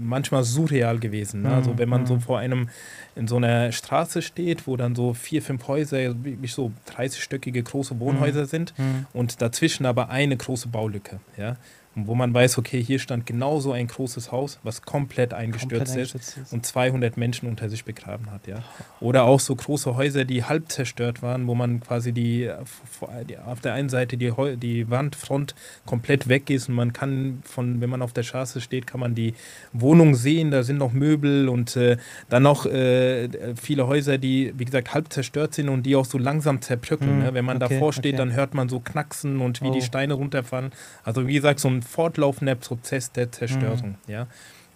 Speaker 3: manchmal surreal gewesen. Ne? Also wenn man so hm. vor einem in so einer Straße steht, wo dann so vier, fünf Häuser, wirklich so 30-stöckige große Wohnhäuser mhm. sind mhm. und dazwischen aber eine große Baulücke. Ja? Wo man weiß, okay, hier stand genauso ein großes Haus, was komplett eingestürzt, komplett ist, ist, und 200 Menschen unter sich begraben hat. Ja. Oder auch so große Häuser, die halb zerstört waren, wo man quasi die, auf der einen Seite die, die Wandfront komplett weg ist und man kann von, wenn man auf der Straße steht, kann man die Wohnung sehen, da sind noch Möbel und äh, dann noch äh, viele Häuser, die, wie gesagt, halb zerstört sind und die auch so langsam zerbröckeln. Mhm, ne? Wenn man okay, davor steht, okay. dann hört man so Knacksen und wie oh. die Steine runterfallen. Also wie gesagt, so ein fortlaufender Prozess der Zerstörung. Mhm. Ja?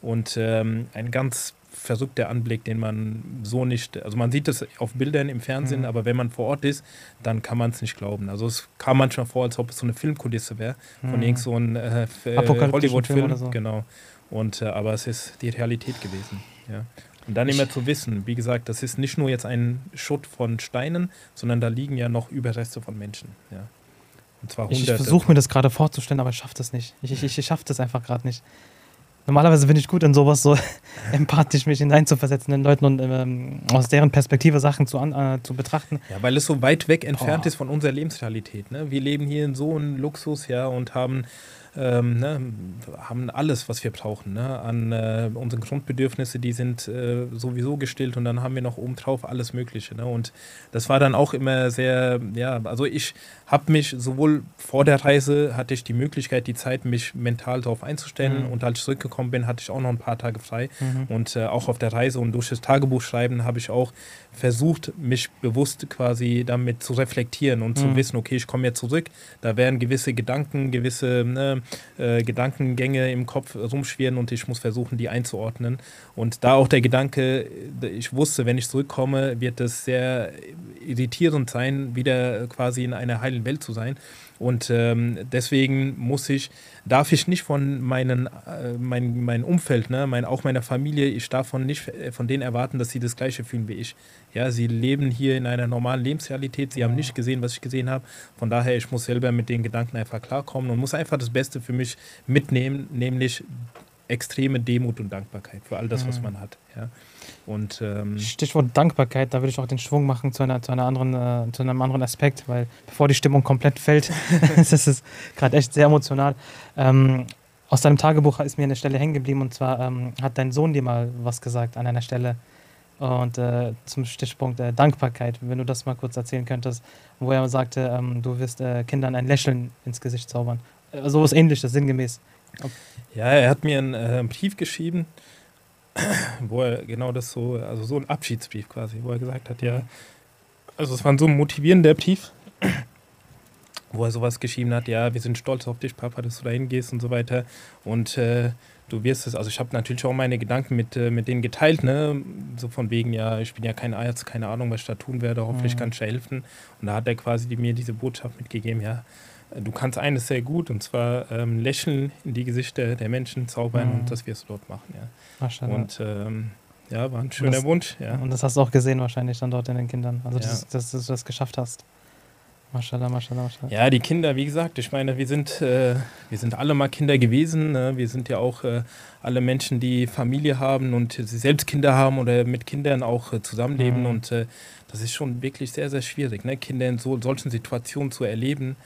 Speaker 3: Und ähm, ein ganz verrückter Anblick, den man so nicht, also man sieht das auf Bildern im Fernsehen, mhm. aber wenn man vor Ort ist, dann kann man es nicht glauben. Also es kam manchmal vor, als ob es so eine Filmkulisse wäre, von mhm. irgend so einem äh, äh Hollywood-Film. So. Genau. Und, äh, aber es ist die Realität gewesen. Ja. Und dann immer zu wissen, wie gesagt, das ist nicht nur jetzt ein Schutt von Steinen, sondern da liegen ja noch Überreste von Menschen. Ja.
Speaker 2: Und zwar Ich, ich versuche mir das gerade vorzustellen, aber ich schaffe das nicht. Ich, ich, ich schaffe das einfach gerade nicht. Normalerweise bin ich gut in sowas, so empathisch mich hineinzuversetzen den Leuten und ähm, aus deren Perspektive Sachen zu, an, äh, zu betrachten.
Speaker 3: Ja, weil es so weit weg entfernt oh. ist von unserer Lebensrealität. Ne? Wir leben hier in so einem Luxus, ja, und haben ähm, ne, haben alles, was wir brauchen. Ne? An äh, unseren Grundbedürfnisse, die sind äh, sowieso gestillt und dann haben wir noch obendrauf alles Mögliche. Ne? Und das war dann auch immer sehr, ja, also ich habe mich sowohl vor der Reise hatte ich die Möglichkeit, die Zeit, mich mental darauf einzustellen mhm. und als ich zurückgekommen bin, hatte ich auch noch ein paar Tage frei. Mhm. Und äh, auch auf der Reise und durch das Tagebuchschreiben habe ich auch versucht, mich bewusst quasi damit zu reflektieren und mhm. zu wissen, okay, ich komme jetzt zurück, da werden gewisse Gedanken, gewisse ne, äh, Gedankengänge im Kopf rumschwirren und ich muss versuchen, die einzuordnen. Und da auch der Gedanke, ich wusste, wenn ich zurückkomme, wird es sehr irritierend sein, wieder quasi in einer heilen Welt zu sein. Und ähm, deswegen muss ich, darf ich nicht von meinen, äh, mein, mein Umfeld, ne, mein, auch meiner Familie, ich darf von nicht äh, von denen erwarten, dass sie das Gleiche fühlen wie ich. Ja, sie leben hier in einer normalen Lebensrealität, sie haben nicht gesehen, was ich gesehen habe. Von daher, ich muss selber mit den Gedanken einfach klarkommen und muss einfach das Beste für mich mitnehmen, nämlich extreme Demut und Dankbarkeit für all das, was mhm. man hat. Ja. Und, ähm
Speaker 2: Stichwort Dankbarkeit, da würde ich auch den Schwung machen zu, einer, zu, einer anderen, äh, zu einem anderen Aspekt, weil bevor die Stimmung komplett fällt, das ist gerade echt sehr emotional. Ähm, aus deinem Tagebuch ist mir eine Stelle hängen geblieben und zwar ähm, hat dein Sohn dir mal was gesagt an einer Stelle. Und äh, zum Stichpunkt äh, Dankbarkeit, wenn du das mal kurz erzählen könntest, wo er sagte, ähm, du wirst äh, Kindern ein Lächeln ins Gesicht zaubern. Äh, so was ähnliches, sinngemäß.
Speaker 3: Ja, er hat mir einen, äh, einen Brief geschrieben, wo er genau das so, also so ein Abschiedsbrief quasi, wo er gesagt hat, ja, also es war so ein motivierender Brief, wo er sowas geschrieben hat, ja, wir sind stolz auf dich, Papa, dass du da hingehst und so weiter. Und äh, du wirst es, also ich habe natürlich auch meine Gedanken mit, äh, mit denen geteilt, ne? So von wegen, ja, ich bin ja kein Arzt, keine Ahnung, was ich da tun werde, hoffentlich mhm. kann ich helfen. Und da hat er quasi mir diese Botschaft mitgegeben, ja, du kannst eines sehr gut, und zwar ähm, Lächeln in die Gesichter der Menschen zaubern mhm. und das wirst du dort machen, ja. Und ähm, ja, war ein schöner
Speaker 2: das,
Speaker 3: Wunsch, ja.
Speaker 2: Und das hast du auch gesehen wahrscheinlich dann dort in den Kindern, also ja. dass, dass, dass, du das geschafft hast. Mashallah, mashallah, mashallah.
Speaker 3: Ja, die Kinder, wie gesagt, ich meine, wir sind, äh, wir sind alle mal Kinder gewesen. Ne? Wir sind ja auch äh, alle Menschen, die Familie haben und selbst Kinder haben oder mit Kindern auch äh, zusammenleben. Mhm. Und äh, das ist schon wirklich sehr, sehr schwierig, ne? Kinder in so, solchen Situationen zu erleben.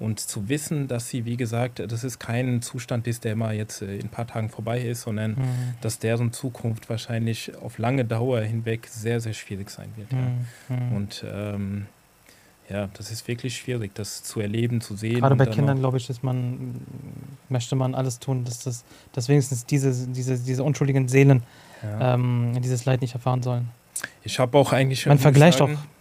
Speaker 3: Und zu wissen, dass sie, wie gesagt, das ist kein Zustand ist, der mal jetzt äh, in ein paar Tagen vorbei ist, sondern mhm. dass deren Zukunft wahrscheinlich auf lange Dauer hinweg sehr, sehr schwierig sein wird. Ja. Mhm. Und ähm, ja, das ist wirklich schwierig, das zu erleben, zu sehen.
Speaker 2: Gerade bei Kindern, glaube ich, ist man, möchte man alles tun, dass, das, dass wenigstens diese, diese, diese unschuldigen Seelen ja. ähm, dieses Leid nicht erfahren sollen.
Speaker 3: Ich habe auch eigentlich.
Speaker 2: Man vergleicht sagen, auch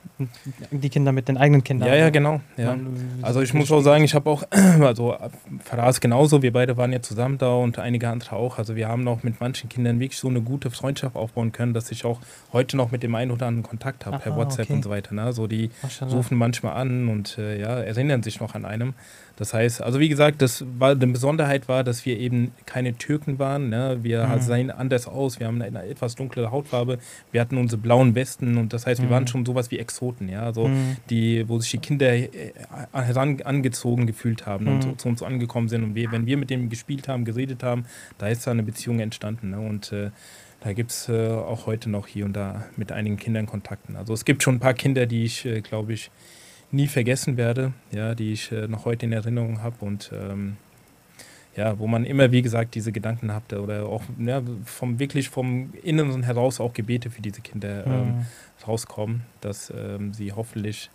Speaker 2: die Kinder mit den eigenen Kindern.
Speaker 3: Ja, ja, genau. Ja. Also ich muss auch sagen, ich habe auch, also Faraz genauso, wir beide waren ja zusammen da und einige andere auch. Also wir haben noch mit manchen Kindern wirklich so eine gute Freundschaft aufbauen können, dass ich auch heute noch mit dem einen oder anderen Kontakt habe, per WhatsApp okay. und so weiter. Ne? Also die rufen manchmal an und äh, ja, erinnern sich noch an einem. Das heißt, also wie gesagt, das war eine Besonderheit war, dass wir eben keine Türken waren. Ne? Wir mhm. sehen anders aus, wir haben eine etwas dunklere Hautfarbe, wir hatten unsere blauen Westen und das heißt, wir mhm. waren schon sowas wie Exoten, ja, also mhm. die, wo sich die Kinder äh, herangezogen gefühlt haben und mhm. zu, uns angekommen sind und wir, wenn wir mit dem gespielt haben, geredet haben, da ist da eine Beziehung entstanden. Ne? Und äh, da gibt es äh, auch heute noch hier und da mit einigen Kindern Kontakten. Also es gibt schon ein paar Kinder, die ich, äh, glaube ich, nie vergessen werde, ja, die ich äh, noch heute in Erinnerung habe und ähm, ja, wo man immer, wie gesagt, diese Gedanken hat oder auch ja, vom wirklich vom Inneren heraus auch Gebete für diese Kinder ähm, mhm. rauskommen, dass ähm, sie hoffentlich,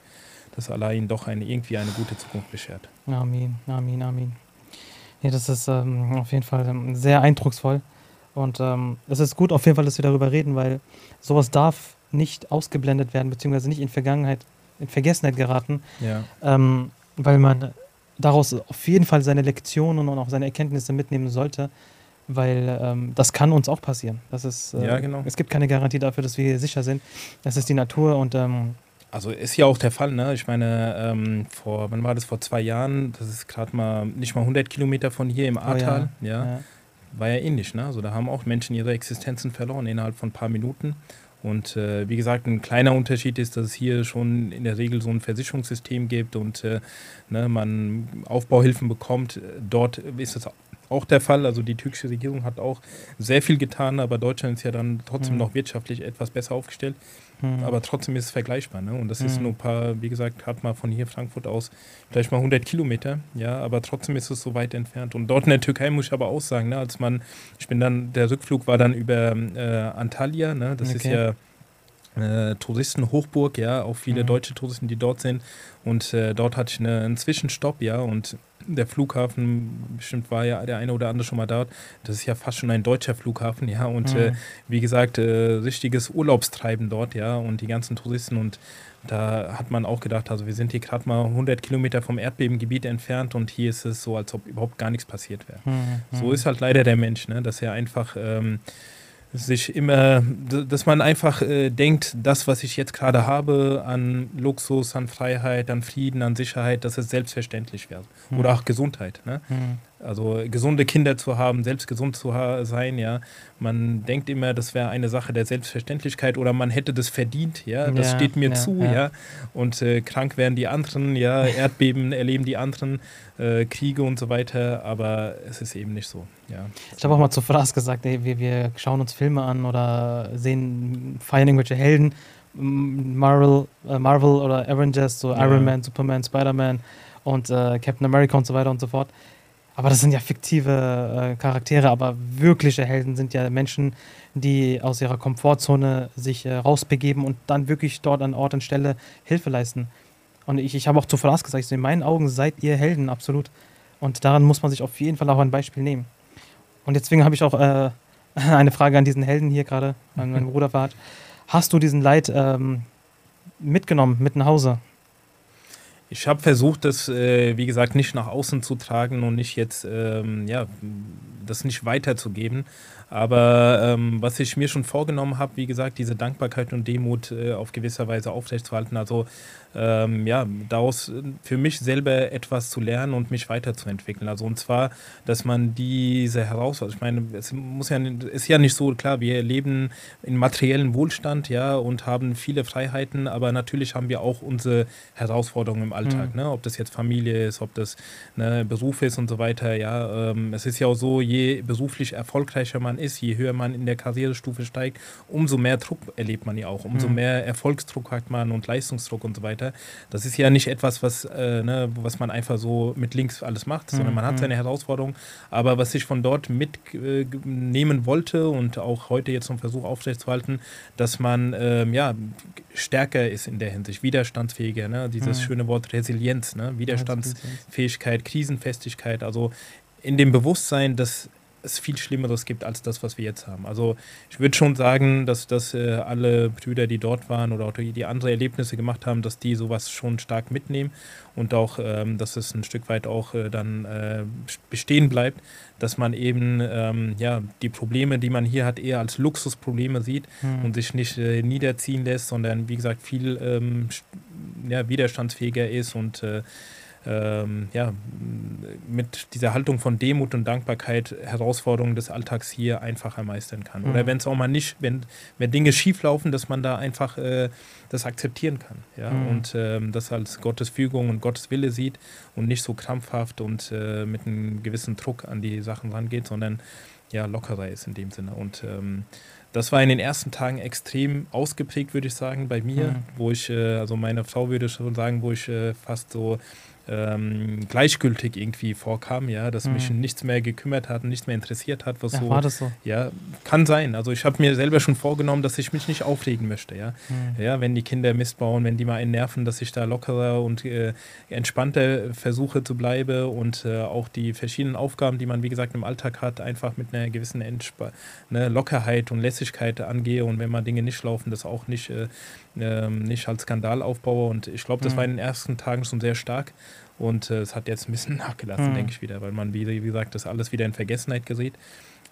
Speaker 3: dass Allah ihnen doch eine, irgendwie eine gute Zukunft beschert.
Speaker 2: Amin, Amin, Amin. Ja, das ist ähm, auf jeden Fall ähm, sehr eindrucksvoll und ähm, es ist gut auf jeden Fall, dass wir darüber reden, weil sowas darf nicht ausgeblendet werden, beziehungsweise nicht in Vergangenheit in Vergessenheit geraten,
Speaker 3: ja.
Speaker 2: ähm, weil man daraus auf jeden Fall seine Lektionen und auch seine Erkenntnisse mitnehmen sollte, weil ähm, das kann uns auch passieren. Das ist,
Speaker 3: äh, ja, genau.
Speaker 2: Es gibt keine Garantie dafür, dass wir hier sicher sind. Das ist die Natur und ähm,
Speaker 3: also ist ja auch der Fall, ne? Ich meine, ähm, vor, wann war das? Vor zwei Jahren, das ist gerade mal nicht mal 100 Kilometer von hier im Ahrtal, oh ja. Ja, ja. War ja ähnlich, ne? Also da haben auch Menschen ihre Existenzen verloren innerhalb von ein paar Minuten. Und äh, wie gesagt, ein kleiner Unterschied ist, dass es hier schon in der Regel so ein Versicherungssystem gibt und äh, ne, man Aufbauhilfen bekommt. Dort ist es auch der Fall. Also die türkische Regierung hat auch sehr viel getan, aber Deutschland ist ja dann trotzdem mhm. noch wirtschaftlich etwas besser aufgestellt. Mhm. Aber trotzdem ist es vergleichbar. Ne? Und das mhm. ist nur ein paar, wie gesagt, hat mal von hier Frankfurt aus vielleicht mal 100 Kilometer. Ja, aber trotzdem ist es so weit entfernt. Und dort in der Türkei muss ich aber auch sagen, ne, als man, ich bin dann, der Rückflug war dann über äh, Antalya. Ne? Das okay. ist ja äh, Touristenhochburg, ja, auch viele mhm. deutsche Touristen, die dort sind. Und äh, dort hatte ich eine, einen Zwischenstopp, ja, und der Flughafen, bestimmt war ja der eine oder andere schon mal dort, das ist ja fast schon ein deutscher Flughafen, ja, und mhm. äh, wie gesagt, äh, richtiges Urlaubstreiben dort, ja, und die ganzen Touristen und da hat man auch gedacht, also wir sind hier gerade mal 100 Kilometer vom Erdbebengebiet entfernt und hier ist es so, als ob überhaupt gar nichts passiert wäre. Mhm. So ist halt leider der Mensch, ne, dass er einfach ähm, sich immer, dass man einfach äh, denkt, das, was ich jetzt gerade habe an Luxus, an Freiheit, an Frieden, an Sicherheit, dass es selbstverständlich wäre. Mhm. Oder auch Gesundheit. Ne? Mhm. Also gesunde Kinder zu haben, selbst gesund zu sein, ja. Man denkt immer, das wäre eine Sache der Selbstverständlichkeit oder man hätte das verdient, ja. Das ja, steht mir ja, zu, ja. ja. Und äh, krank werden die anderen, ja. Erdbeben erleben die anderen, äh, Kriege und so weiter, aber es ist eben nicht so, ja.
Speaker 2: Ich habe auch mal zu Fras gesagt, ey, wir, wir schauen uns Filme an oder sehen, feiern irgendwelche Helden, Marvel, äh, Marvel oder Avengers, so Iron Man, Superman, Spider-Man und äh, Captain America und so weiter und so fort aber das sind ja fiktive äh, Charaktere, aber wirkliche Helden sind ja Menschen, die aus ihrer Komfortzone sich äh, rausbegeben und dann wirklich dort an Ort und Stelle Hilfe leisten. Und ich, ich habe auch zu Verlass gesagt, in meinen Augen seid ihr Helden, absolut. Und daran muss man sich auf jeden Fall auch ein Beispiel nehmen. Und deswegen habe ich auch äh, eine Frage an diesen Helden hier gerade, an meinen Bruder Fahad. Hast du diesen Leid ähm, mitgenommen, mit nach Hause?
Speaker 3: Ich habe versucht, das, äh, wie gesagt, nicht nach außen zu tragen und nicht jetzt, ähm, ja, das nicht weiterzugeben. Aber ähm, was ich mir schon vorgenommen habe, wie gesagt, diese Dankbarkeit und Demut äh, auf gewisser Weise aufrechtzuerhalten. Also ähm, ja, daraus für mich selber etwas zu lernen und mich weiterzuentwickeln. Also und zwar, dass man diese Herausforderung, ich meine, es muss ja, ist ja nicht so klar, wir leben in materiellen Wohlstand, ja, und haben viele Freiheiten, aber natürlich haben wir auch unsere Herausforderungen im Alltag, mhm. ne? ob das jetzt Familie ist, ob das ne, Beruf ist und so weiter, ja. Ähm, es ist ja auch so, je beruflich erfolgreicher man ist, ist, je höher man in der Karrierestufe steigt, umso mehr Druck erlebt man ja auch, umso mhm. mehr Erfolgsdruck hat man und Leistungsdruck und so weiter. Das ist ja nicht etwas, was, äh, ne, was man einfach so mit links alles macht, mhm. sondern man hat mhm. seine Herausforderung. Aber was ich von dort mitnehmen äh, wollte und auch heute jetzt zum Versuch aufrechtzuerhalten, dass man ähm, ja, stärker ist in der Hinsicht, widerstandsfähiger, ne? dieses mhm. schöne Wort Resilienz, ne? Widerstandsfähigkeit, Krisenfestigkeit, also in dem Bewusstsein, dass es viel Schlimmeres gibt als das, was wir jetzt haben. Also ich würde schon sagen, dass, dass äh, alle Brüder, die dort waren oder auch die, die andere Erlebnisse gemacht haben, dass die sowas schon stark mitnehmen und auch, ähm, dass es ein Stück weit auch äh, dann äh, bestehen bleibt, dass man eben ähm, ja, die Probleme, die man hier hat, eher als Luxusprobleme sieht mhm. und sich nicht äh, niederziehen lässt, sondern wie gesagt viel ähm, ja, widerstandsfähiger ist und äh, ähm, ja, mit dieser Haltung von Demut und Dankbarkeit Herausforderungen des Alltags hier einfacher meistern kann. Mhm. Oder wenn es auch mal nicht, wenn, wenn Dinge schieflaufen, dass man da einfach äh, das akzeptieren kann. Ja? Mhm. Und ähm, das als Gottes Fügung und Gottes Wille sieht und nicht so krampfhaft und äh, mit einem gewissen Druck an die Sachen rangeht, sondern ja, lockerer ist in dem Sinne. Und ähm, das war in den ersten Tagen extrem ausgeprägt, würde ich sagen, bei mir, mhm. wo ich, äh, also meine Frau würde schon sagen, wo ich äh, fast so ähm, gleichgültig irgendwie vorkam, ja, dass mhm. mich nichts mehr gekümmert hat und nichts mehr interessiert hat, was ja, so,
Speaker 2: war das so.
Speaker 3: Ja, kann sein. Also ich habe mir selber schon vorgenommen, dass ich mich nicht aufregen möchte, ja. Mhm. Ja, wenn die Kinder Mist bauen, wenn die mal einen nerven, dass ich da lockerer und äh, entspannter versuche zu bleiben und äh, auch die verschiedenen Aufgaben, die man, wie gesagt, im Alltag hat, einfach mit einer gewissen Entsp ne, Lockerheit und Lässigkeit angehe und wenn mal Dinge nicht laufen, das auch nicht äh, ähm, nicht als Skandal aufbaue. Und ich glaube, das mhm. war in den ersten Tagen schon sehr stark. Und äh, es äh, hat jetzt ein bisschen nachgelassen, mhm. denke ich wieder, weil man, wie, wie gesagt, das alles wieder in Vergessenheit gerät.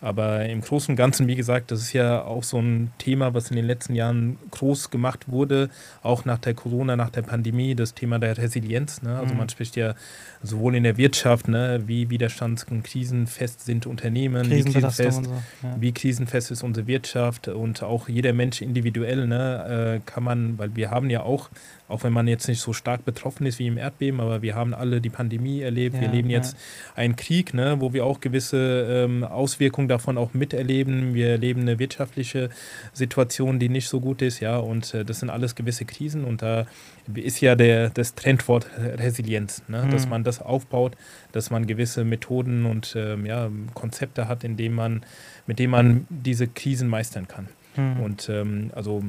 Speaker 3: Aber im Großen und Ganzen, wie gesagt, das ist ja auch so ein Thema, was in den letzten Jahren groß gemacht wurde, auch nach der Corona, nach der Pandemie, das Thema der Resilienz. Ne? Also mhm. man spricht ja sowohl in der Wirtschaft, ne, wie widerstands- und krisenfest sind Unternehmen, wie krisenfest, so, ja. wie krisenfest ist unsere Wirtschaft und auch jeder Mensch individuell ne, äh, kann man, weil wir haben ja auch auch wenn man jetzt nicht so stark betroffen ist wie im Erdbeben, aber wir haben alle die Pandemie erlebt. Ja, wir leben jetzt ja. einen Krieg, ne, wo wir auch gewisse ähm, Auswirkungen davon auch miterleben. Wir erleben eine wirtschaftliche Situation, die nicht so gut ist, ja, und äh, das sind alles gewisse Krisen und da ist ja der, das Trendwort Resilienz, ne, mhm. dass man das aufbaut, dass man gewisse Methoden und ähm, ja, Konzepte hat, in denen man, mit denen man diese Krisen meistern kann. Mhm. Und ähm, also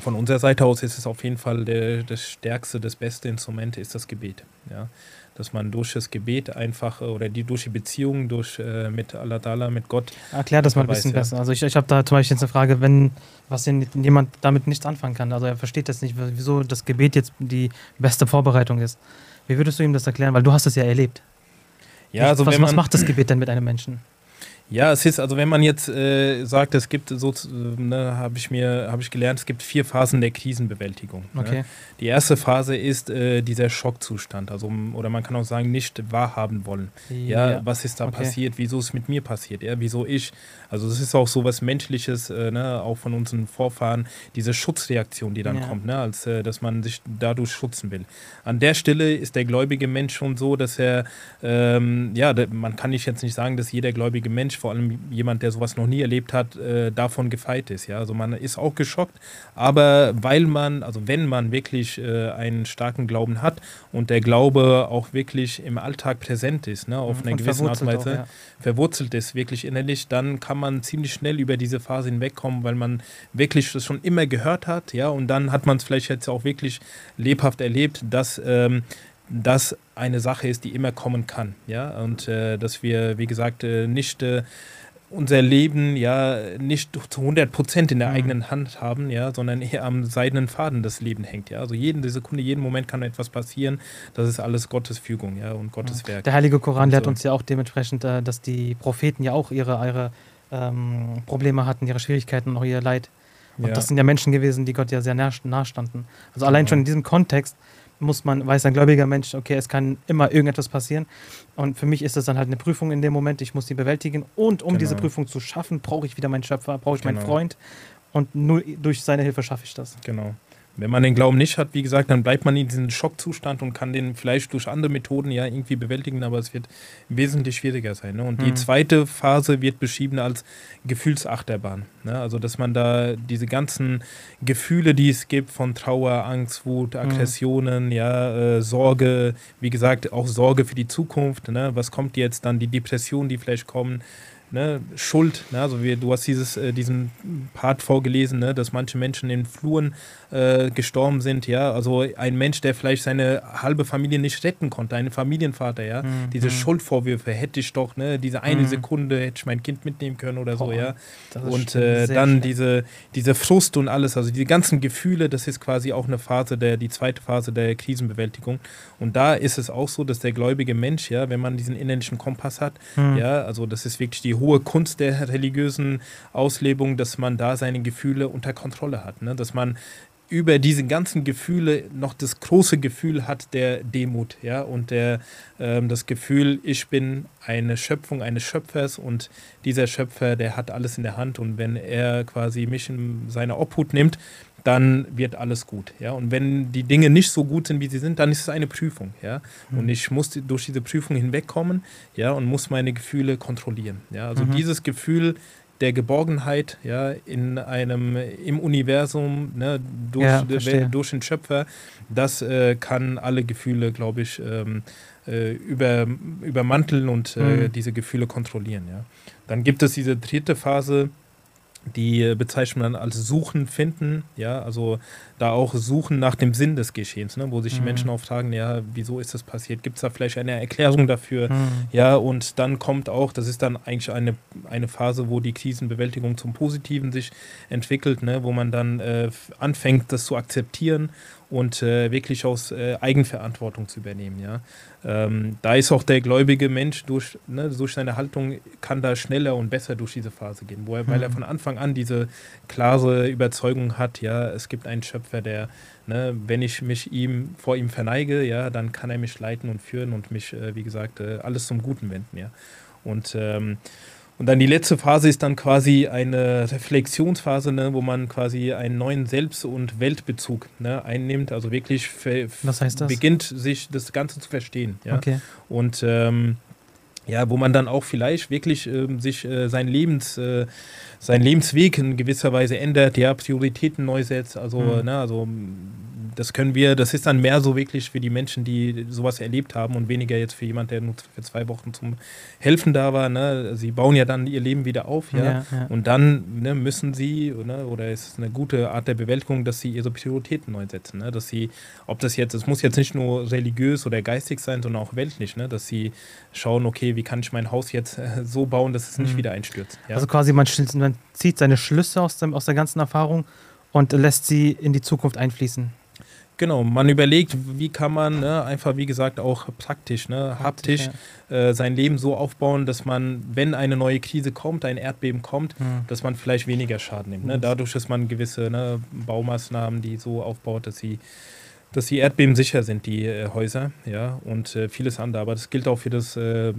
Speaker 3: von unserer Seite aus ist es auf jeden Fall der, das stärkste, das beste Instrument ist das Gebet. Ja? Dass man durch das Gebet einfach oder die durch die Beziehung durch, äh, mit Allah Dala, mit Gott.
Speaker 2: Erklär das mal ein bisschen ja. besser. Also ich, ich habe da zum Beispiel jetzt eine Frage, wenn was jemand damit nichts anfangen kann. Also er versteht das nicht, wieso das Gebet jetzt die beste Vorbereitung ist. Wie würdest du ihm das erklären? Weil du hast es ja erlebt. Ja, also was, was macht das Gebet denn mit einem Menschen?
Speaker 3: Ja, es ist, also wenn man jetzt äh, sagt, es gibt so, ne, habe ich mir, habe ich gelernt, es gibt vier Phasen der Krisenbewältigung. Ne? Okay. Ne? Die erste Phase ist äh, dieser Schockzustand, also oder man kann auch sagen, nicht wahrhaben wollen. Ja, ja was ist da okay. passiert, wieso ist es mit mir passiert, ja, wieso ich. Also das ist auch so was Menschliches, äh, ne, auch von unseren Vorfahren, diese Schutzreaktion, die dann ja. kommt, ne, als äh, dass man sich dadurch schützen will. An der Stelle ist der gläubige Mensch schon so, dass er, ähm, ja, man kann nicht jetzt nicht sagen, dass jeder gläubige Mensch Mensch, vor allem jemand, der sowas noch nie erlebt hat, äh, davon gefeit ist. Ja? Also man ist auch geschockt, aber weil man, also wenn man wirklich äh, einen starken Glauben hat und der Glaube auch wirklich im Alltag präsent ist, ne, auf mhm, eine gewisse Art und Weise auch, ja. verwurzelt ist, wirklich innerlich, dann kann man ziemlich schnell über diese Phase hinwegkommen, weil man wirklich das schon immer gehört hat, ja, und dann hat man es vielleicht jetzt auch wirklich lebhaft erlebt, dass ähm, das eine Sache ist, die immer kommen kann. Ja? Und äh, dass wir, wie gesagt, äh, nicht äh, unser Leben ja nicht zu 100 Prozent in der mhm. eigenen Hand haben, ja, sondern eher am seidenen Faden das Leben hängt, ja. Also jede Sekunde, jeden Moment kann etwas passieren. Das ist alles Gottes Fügung, ja, und Gottes ja. Werk.
Speaker 2: Der Heilige Koran lehrt so. uns ja auch dementsprechend, äh, dass die Propheten ja auch ihre, ihre ähm, Probleme hatten, ihre Schwierigkeiten und auch ihr Leid. Und ja. das sind ja Menschen gewesen, die Gott ja sehr nah, nah standen. Also allein schon in diesem Kontext muss man, weiß ein gläubiger Mensch, okay, es kann immer irgendetwas passieren. Und für mich ist das dann halt eine Prüfung in dem Moment, ich muss die bewältigen. Und um genau. diese Prüfung zu schaffen, brauche ich wieder meinen Schöpfer, brauche ich genau. meinen Freund. Und nur durch seine Hilfe schaffe ich das.
Speaker 3: Genau. Wenn man den Glauben nicht hat, wie gesagt, dann bleibt man in diesem Schockzustand und kann den vielleicht durch andere Methoden ja irgendwie bewältigen, aber es wird wesentlich schwieriger sein. Ne? Und mhm. die zweite Phase wird beschrieben als Gefühlsachterbahn. Ne? Also, dass man da diese ganzen Gefühle, die es gibt, von Trauer, Angst, Wut, mhm. Aggressionen, mhm. ja, äh, Sorge, wie gesagt, auch Sorge für die Zukunft. Ne? Was kommt jetzt dann, die Depressionen, die vielleicht kommen, ne, Schuld. Ne? Also wir, du hast dieses, äh, diesen Part vorgelesen, ne, dass manche Menschen in Fluren äh, gestorben sind. Ja, also ein Mensch, der vielleicht seine halbe Familie nicht retten konnte, ein Familienvater. Ja, mhm. diese Schuldvorwürfe hätte ich doch, ne, diese eine mhm. Sekunde hätte ich mein Kind mitnehmen können oder Boah, so. Ja, und äh, dann diese, diese Frust und alles, also die ganzen Gefühle, das ist quasi auch eine Phase der, die zweite Phase der Krisenbewältigung. Und da ist es auch so, dass der gläubige Mensch, ja, wenn man diesen innerlichen Kompass hat, mhm. ja, also das ist wirklich die hohe Kunst der religiösen Auslebung, dass man da seine Gefühle unter Kontrolle hat. Ne? Dass man über diese ganzen Gefühle noch das große Gefühl hat der Demut, ja, und der, ähm, das Gefühl, ich bin eine Schöpfung eines Schöpfers und dieser Schöpfer, der hat alles in der Hand und wenn er quasi mich in seine Obhut nimmt, dann wird alles gut. Ja? Und wenn die Dinge nicht so gut sind, wie sie sind, dann ist es eine Prüfung. Ja? Mhm. Und ich muss durch diese Prüfung hinwegkommen ja? und muss meine Gefühle kontrollieren. Ja? Also mhm. dieses Gefühl der Geborgenheit ja, in einem, im Universum ne, durch, ja, durch den Schöpfer, das äh, kann alle Gefühle, glaube ich, ähm, äh, über, übermanteln und äh, mhm. diese Gefühle kontrollieren. Ja. Dann gibt es diese dritte Phase, die bezeichnet man dann als Suchen, Finden, ja, also da auch Suchen nach dem Sinn des Geschehens, ne, wo sich die mhm. Menschen oft fragen, ja, wieso ist das passiert? Gibt es da vielleicht eine Erklärung dafür? Mhm. Ja, und dann kommt auch, das ist dann eigentlich eine, eine Phase, wo die Krisenbewältigung zum Positiven sich entwickelt, ne, wo man dann äh, anfängt, das zu akzeptieren und äh, wirklich aus äh, Eigenverantwortung zu übernehmen. Ja? Ähm, da ist auch der gläubige Mensch durch, ne, durch seine Haltung kann da schneller und besser durch diese Phase gehen, wo er, weil er mhm. von Anfang an diese klare Überzeugung hat, ja, es gibt einen Schöpfer, der, ne, wenn ich mich ihm vor ihm verneige, ja, dann kann er mich leiten und führen und mich, äh, wie gesagt, äh, alles zum Guten wenden, ja. Und ähm, Und dann die letzte Phase ist dann quasi eine Reflexionsphase, ne, wo man quasi einen neuen Selbst- und Weltbezug ne, einnimmt, also wirklich
Speaker 2: Was heißt das?
Speaker 3: beginnt, sich das Ganze zu verstehen. Ja?
Speaker 2: Okay.
Speaker 3: Und ähm, ja, wo man dann auch vielleicht wirklich ähm, sich äh, sein Lebens, äh, sein Lebensweg in gewisser Weise ändert, ja, Prioritäten neu setzt. Also,
Speaker 2: Mhm.
Speaker 3: ne, also das können wir, das ist dann mehr so wirklich für die Menschen, die sowas erlebt haben und weniger jetzt für jemand, der nur für zwei Wochen zum Helfen da war. Ne? Sie bauen ja dann ihr Leben wieder auf, ja.
Speaker 2: Ja, ja.
Speaker 3: Und dann ne, müssen sie, ne, oder es ist eine gute Art der Bewältigung, dass sie ihre Prioritäten neu setzen. Ne? Dass sie, ob das jetzt, es muss jetzt nicht nur religiös oder geistig sein, sondern auch weltlich, ne? dass sie schauen, okay, wie kann ich mein Haus jetzt äh, so bauen, dass es nicht
Speaker 2: Mhm.
Speaker 3: wieder einstürzt. Ja?
Speaker 2: Also quasi man, man zieht seine Schlüsse aus, dem, aus der ganzen Erfahrung und lässt sie in die Zukunft einfließen.
Speaker 3: Genau, man überlegt, wie kann man ne, einfach, wie gesagt, auch praktisch, ne, haptisch äh, sein Leben so aufbauen, dass man, wenn eine neue Krise kommt, ein Erdbeben kommt,
Speaker 2: Ja.
Speaker 3: dass man vielleicht weniger Schaden nimmt. Ne?
Speaker 2: Mhm.
Speaker 3: Dadurch, dass man gewisse ne, Baumaßnahmen, die so aufbaut, dass sie, dass sie erdbebensicher sind, die äh, Häuser, ja, und äh, vieles andere. Aber das gilt auch für das äh,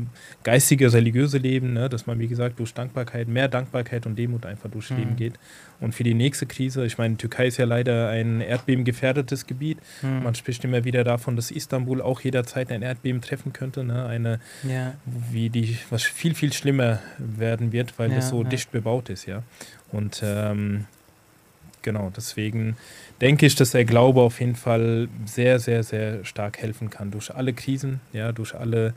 Speaker 3: geistige, religiöse Leben, ne? dass man, wie gesagt, durch Dankbarkeit, mehr Dankbarkeit und Demut einfach durchs
Speaker 2: Mhm.
Speaker 3: Leben geht. Und für die nächste Krise, ich meine, Türkei ist ja leider ein erdbebengefährdetes Gebiet.
Speaker 2: Hm.
Speaker 3: Man spricht immer wieder davon, dass Istanbul auch jederzeit ein Erdbeben treffen könnte. Ne? Eine,
Speaker 2: ja.
Speaker 3: wie die, was viel, viel schlimmer werden wird, weil
Speaker 2: Ja,
Speaker 3: das so
Speaker 2: ja.
Speaker 3: dicht bebaut ist, ja. Und ähm, genau, deswegen denke ich, dass der Glaube auf jeden Fall sehr, sehr, sehr stark helfen kann. Durch alle Krisen, ja, durch alle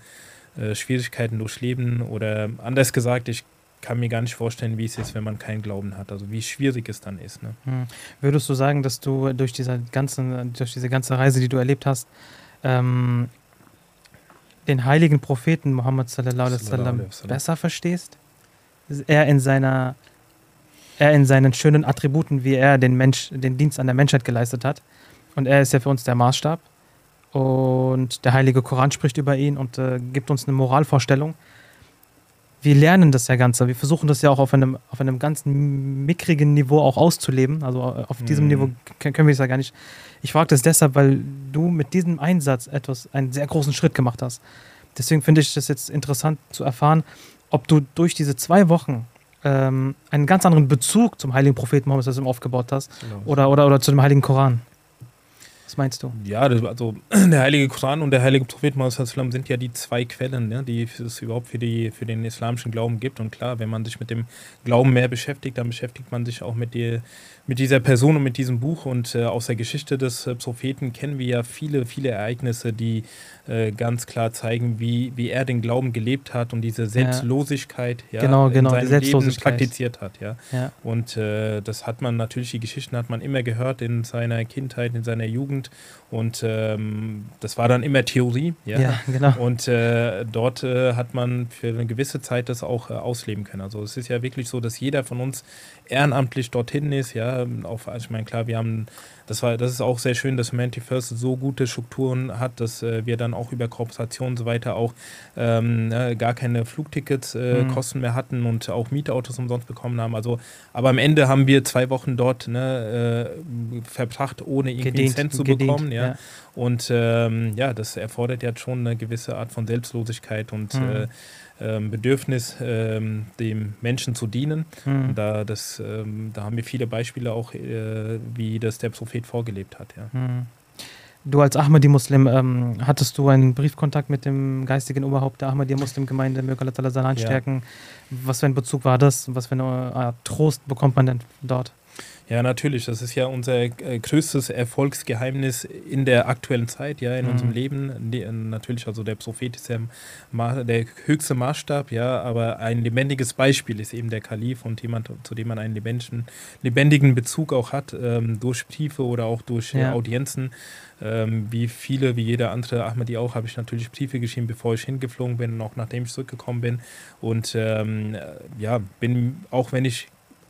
Speaker 3: äh, Schwierigkeiten durchs Leben oder anders gesagt, ich kann mir gar nicht vorstellen, wie es ist, wenn man keinen Glauben hat. Also wie schwierig es dann ist. Ne?
Speaker 2: Hm. Würdest du sagen, dass du durch diese, ganzen, durch diese ganze Reise, die du erlebt hast, ähm, den heiligen Propheten Muhammad sallallahu alaihi wasallam. besser verstehst? Er in seiner er in seinen schönen Attributen, wie er den Mensch, den Dienst an der Menschheit geleistet hat. Und er ist ja für uns der Maßstab. Und der heilige Koran spricht über ihn und äh, gibt uns eine Moralvorstellung. Wir lernen das ja Ganze. Wir versuchen das ja auch auf einem, auf einem ganz mickrigen Niveau auch auszuleben. Also äh, auf diesem
Speaker 3: Mhm.
Speaker 2: Niveau können wir es ja gar nicht. Ich frage das deshalb, weil du mit diesem Einsatz etwas, einen sehr großen Schritt gemacht hast. Deswegen finde ich das jetzt interessant zu erfahren, ob du durch diese zwei Wochen ähm, einen ganz anderen Bezug zum heiligen Propheten Mohammed wasallam aufgebaut hast oder, oder, oder zu dem heiligen Koran. Was meinst du?
Speaker 3: Ja, das, also der heilige Koran und der heilige Prophet wasallam sind ja die zwei Quellen, ne, die es überhaupt für, die, für den islamischen Glauben gibt. Und klar, wenn man sich mit dem Glauben mehr beschäftigt, dann beschäftigt man sich auch mit, die, mit dieser Person und mit diesem Buch. Und äh, aus der Geschichte des äh, Propheten kennen wir ja viele, viele Ereignisse, die äh, ganz klar zeigen, wie, wie er den Glauben gelebt hat und diese Selbstlosigkeit ja,
Speaker 2: Genau, genau, die
Speaker 3: in seinem
Speaker 2: Selbstlosigkeit.
Speaker 3: Leben praktiziert hat. Ja.
Speaker 2: Ja.
Speaker 3: Und äh, das hat man natürlich, die Geschichten hat man immer gehört in seiner Kindheit, in seiner Jugend. Und ähm, das war dann immer Theorie. Ja.
Speaker 2: Ja, genau.
Speaker 3: Und äh, dort äh, hat man für eine gewisse Zeit das auch ausleben können. Also es ist ja wirklich so, dass jeder von uns ehrenamtlich dorthin ist. Ja, auf, also ich meine, klar, wir haben, das war, das ist auch sehr schön, dass Humanity First so gute Strukturen hat, dass äh, wir dann auch über Kooperation und so weiter auch ähm, äh, gar keine Flugtickets äh,
Speaker 2: Mhm.
Speaker 3: Kosten mehr hatten und auch Mietautos umsonst bekommen haben. Also, aber am Ende haben wir zwei Wochen dort ne, äh, verbracht, ohne irgendwie
Speaker 2: Gedient,
Speaker 3: Cent zu
Speaker 2: gedient,
Speaker 3: bekommen. Ja.
Speaker 2: ja.
Speaker 3: Und ähm, ja, das erfordert ja schon eine gewisse Art von Selbstlosigkeit und
Speaker 2: Mhm.
Speaker 3: Äh, ähm, Bedürfnis, ähm, dem Menschen zu dienen.
Speaker 2: Hm.
Speaker 3: Da, das, ähm, da haben wir viele Beispiele auch, äh, wie das der Prophet vorgelebt hat. Ja.
Speaker 2: Hm. Du als Ahmadi-Muslim, ähm, hattest du einen Briefkontakt mit dem geistigen Oberhaupt der Ahmadi-Muslim-Gemeinde, möge Allah seine
Speaker 3: Ja.
Speaker 2: stärken? Was für ein Bezug war das? Was für eine Art Trost bekommt man denn dort?
Speaker 3: Ja, natürlich. Das ist ja unser äh, größtes Erfolgsgeheimnis in der aktuellen Zeit, ja, in
Speaker 2: Mhm.
Speaker 3: unserem Leben. Ne, natürlich, also der Prophet ist ja der höchste Maßstab, ja, aber ein lebendiges Beispiel ist eben der Kalif und jemand, zu dem man einen lebendigen, lebendigen Bezug auch hat, ähm, durch Briefe oder auch durch äh,
Speaker 2: Ja.
Speaker 3: Audienzen. Ähm, wie viele, wie jeder andere Ahmadi auch, habe ich natürlich Briefe geschrieben, bevor ich hingeflogen bin und auch nachdem ich zurückgekommen bin. Und ähm, äh, ja, bin, auch wenn ich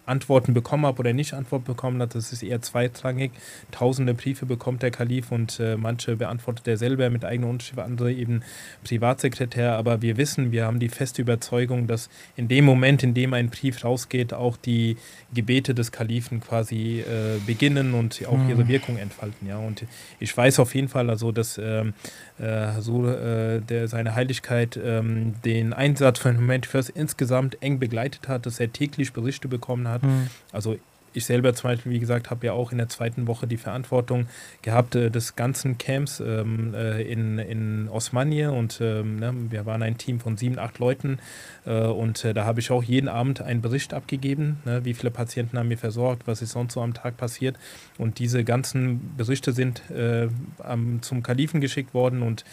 Speaker 3: Antworten bekommen habe oder nicht Antwort bekommen habe, das ist eher zweitrangig. Tausende Briefe bekommt der Kalif und äh, manche beantwortet er selber mit eigener Unterschrift, andere eben Privatsekretär. Aber wir wissen, wir haben die feste Überzeugung, dass in dem Moment, in dem ein Brief rausgeht, auch die Gebete des Kalifen quasi äh, beginnen und auch mhm. ihre Wirkung entfalten. Ja. Und ich weiß auf jeden Fall, also dass ähm, äh, so äh, der, seine Heiligkeit ähm, den Einsatz von Humanity First insgesamt eng begleitet hat, dass er täglich Berichte bekommen hat. Mhm. Also ich selber zum Beispiel, wie gesagt, habe ja auch in der zweiten Woche die Verantwortung gehabt äh, des ganzen Camps ähm, äh, in, in Osmanie und ähm, ne, wir waren ein Team von sieben, acht Leuten äh, und äh, da habe ich auch jeden Abend einen Bericht abgegeben, ne, wie viele Patienten haben mir versorgt, was ist sonst so am Tag passiert. Und diese ganzen Berichte sind äh, am, zum Kalifen geschickt worden und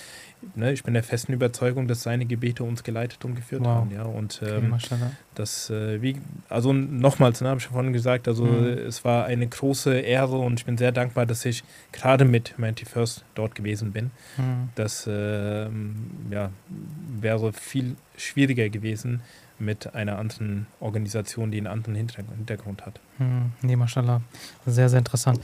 Speaker 3: ne, ich bin der festen Überzeugung, dass seine Gebete uns geleitet und geführt wow. haben. Ja, und ähm, okay, das, äh, wie, also nochmals, ne, habe ich schon vorhin gesagt, also mhm. es war eine große Ehre und ich bin sehr dankbar, dass ich gerade mit Humanity First dort gewesen bin. Mhm. Das äh, ja, wäre viel schwieriger gewesen mit einer anderen Organisation, die einen anderen Hintergrund hat.
Speaker 2: Mhm. Nee, mashallah. Sehr, sehr interessant.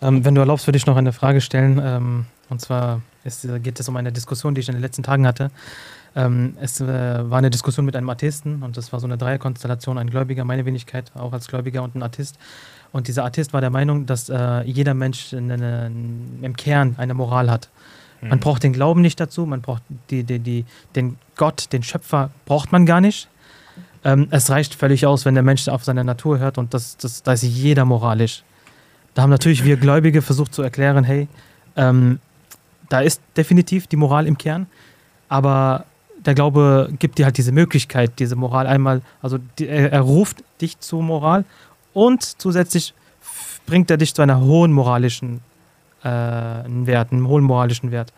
Speaker 2: Ähm, wenn du erlaubst, würde ich noch eine Frage stellen. Ähm, und zwar ist, geht es um eine Diskussion, die ich in den letzten Tagen hatte. Ähm, es äh, war eine Diskussion mit einem Atheisten und das war so eine Dreierkonstellation, ein Gläubiger, meine Wenigkeit, auch als Gläubiger und ein Atheist. Und dieser Atheist war der Meinung, dass äh, jeder Mensch eine, im Kern eine Moral hat. Mhm. Man braucht den Glauben nicht dazu, man braucht die, die, die, den Gott, den Schöpfer braucht man gar nicht. Ähm, es reicht völlig aus, wenn der Mensch auf seine Natur hört und das, das, da ist jeder moralisch. Da haben natürlich wir Gläubige versucht zu erklären, hey, ähm, da ist definitiv die Moral im Kern, aber der Glaube gibt dir halt diese Möglichkeit, diese Moral einmal, also die, er, er, ruft dich zur Moral und zusätzlich bringt er dich zu einer hohen moralischen äh, Wert, einem hohen moralischen Wert.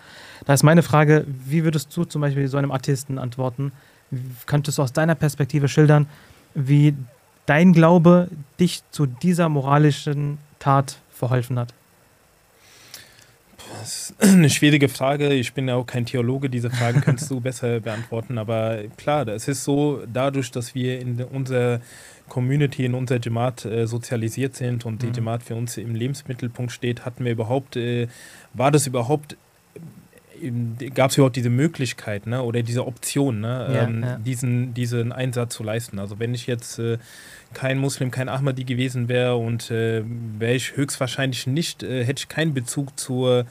Speaker 2: Da ist meine Frage, wie würdest du zum Beispiel so einem Atheisten antworten? Könntest du aus deiner Perspektive schildern, wie dein Glaube dich zu dieser moralischen Tat verholfen hat?
Speaker 3: Das ist eine schwierige Frage. Ich bin ja auch kein Theologe. Diese Fragen könntest du besser beantworten. Aber klar, es ist so, dadurch, dass wir in unserer Community, in unserer Jamaat äh, sozialisiert sind und mhm. die Jamaat für uns im Lebensmittelpunkt steht, hatten wir überhaupt, äh, war das überhaupt gab es überhaupt diese Möglichkeit ne, oder diese Option, ne, ja, ähm, ja. Diesen, diesen Einsatz zu leisten. Also wenn ich jetzt äh, kein Muslim, kein Ahmadi gewesen wäre und äh, wäre ich höchstwahrscheinlich nicht, äh, hätte ich keinen Bezug zur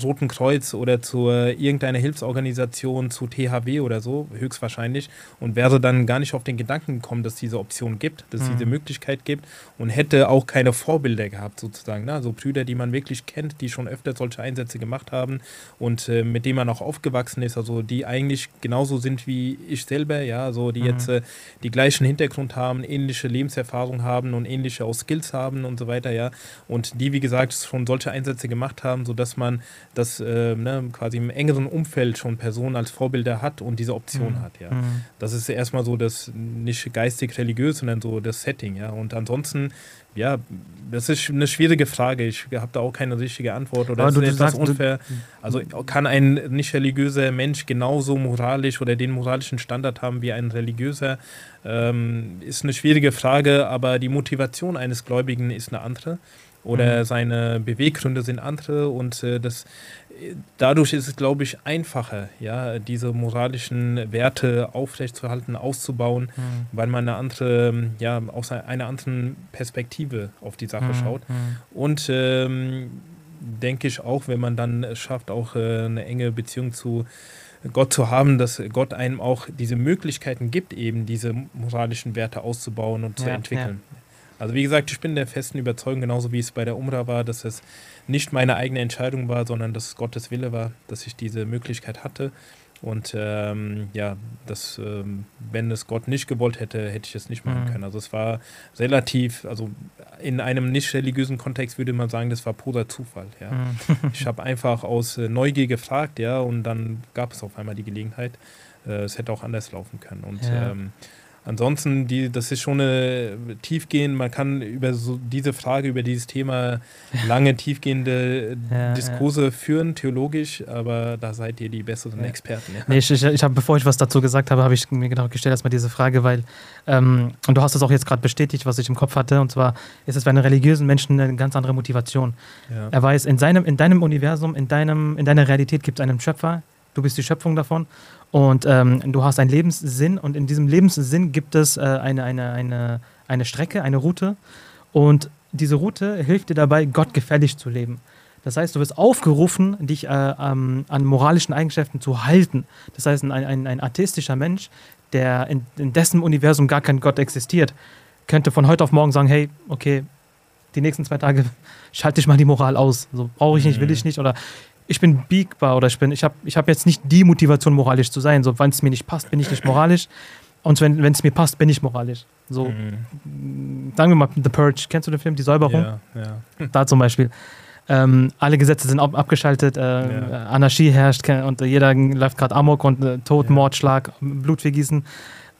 Speaker 3: Roten Kreuz oder zu irgendeiner Hilfsorganisation, zu THW oder so, höchstwahrscheinlich, und wäre dann gar nicht auf den Gedanken gekommen, dass es diese Option gibt, dass es mhm. diese Möglichkeit gibt und hätte auch keine Vorbilder gehabt, sozusagen. Ne? So Brüder, die man wirklich kennt, die schon öfter solche Einsätze gemacht haben und äh, mit denen man auch aufgewachsen ist, also die eigentlich genauso sind wie ich selber, ja, so die mhm. jetzt äh, die gleichen Hintergrund haben, ähnliche Lebenserfahrung haben und ähnliche auch Skills haben und so weiter, ja, und die, wie gesagt, schon solche Einsätze gemacht haben, sodass man dass äh, ne, quasi im engeren Umfeld schon Personen als Vorbilder hat und diese Option mhm. hat, ja. Mhm. Das ist erstmal so das nicht geistig-religiös, sondern so das Setting, ja. Und ansonsten, ja, das ist eine schwierige Frage. Ich habe da auch keine richtige Antwort oder ist etwas unfair. Also kann ein nicht religiöser Mensch genauso moralisch oder den moralischen Standard haben wie ein religiöser? Ähm, ist eine schwierige Frage, aber die Motivation eines Gläubigen ist eine andere oder mhm. seine Beweggründe sind andere und äh, das dadurch ist es, glaube ich, einfacher, ja, diese moralischen Werte aufrechtzuerhalten, auszubauen, mhm. weil man eine andere, ja, aus einer anderen Perspektive auf die Sache mhm. schaut. Mhm. Und ähm, denke ich auch, wenn man dann es schafft, auch äh, eine enge Beziehung zu Gott zu haben, dass Gott einem auch diese Möglichkeiten gibt, eben diese moralischen Werte auszubauen und ja, zu entwickeln. Ja. Also wie gesagt, ich bin der festen Überzeugung, genauso wie es bei der Umrah war, dass es nicht meine eigene Entscheidung war, sondern dass es Gottes Wille war, dass ich diese Möglichkeit hatte. Und ähm, ja, das, ähm, wenn es Gott nicht gewollt hätte, hätte ich es nicht machen mhm. können. Also es war relativ, also in einem nicht religiösen Kontext würde man sagen, das war purer Zufall. Ja. Mhm. ich habe einfach aus äh, Neugier gefragt, ja, und dann gab es auf einmal die Gelegenheit. Äh, es hätte auch anders laufen können. Und ja. ähm, ansonsten, die, das ist schon eine tiefgehend, man kann über so diese Frage, über dieses Thema lange tiefgehende ja, Diskurse ja. führen, theologisch, aber da seid ihr die besseren ja. Experten.
Speaker 2: Nee, ich, ich, ich habe, bevor ich was dazu gesagt habe, habe ich mir genau gestellt erstmal diese Frage, weil, ähm, und du hast es auch jetzt gerade bestätigt, was ich im Kopf hatte, und zwar ist es bei einem religiösen Menschen eine ganz andere Motivation. Er weiß, in, seinem, in deinem Universum, in, deinem, in deiner Realität gibt es einen Schöpfer, du bist die Schöpfung davon und ähm, du hast einen Lebenssinn und in diesem Lebenssinn gibt es äh, eine, eine, eine, eine Strecke, eine Route und diese Route hilft dir dabei, Gott gefällig zu leben. Das heißt, du wirst aufgerufen, dich äh, ähm, an moralischen Eigenschaften zu halten. Das heißt, ein, ein, ein atheistischer Mensch, der in, in, dessen Universum gar kein Gott existiert, könnte von heute auf morgen sagen, hey, okay, die nächsten zwei Tage schalte ich mal die Moral aus. So brauche ich nicht, will ich nicht. Oder ich bin biegbar oder ich bin, ich habe ich hab jetzt nicht die Motivation, moralisch zu sein. So, wenn es mir nicht passt, bin ich nicht moralisch. Und wenn es mir passt, bin ich moralisch. So, mhm. sagen wir mal, The Purge, kennst du den Film, Die Säuberung? Ja, ja. Da zum Beispiel. Ähm, alle Gesetze sind ab abgeschaltet, äh, ja. Anarchie herrscht und jeder läuft gerade Amok und äh, Tod, ja. Mord, Schlag, Blutvergießen.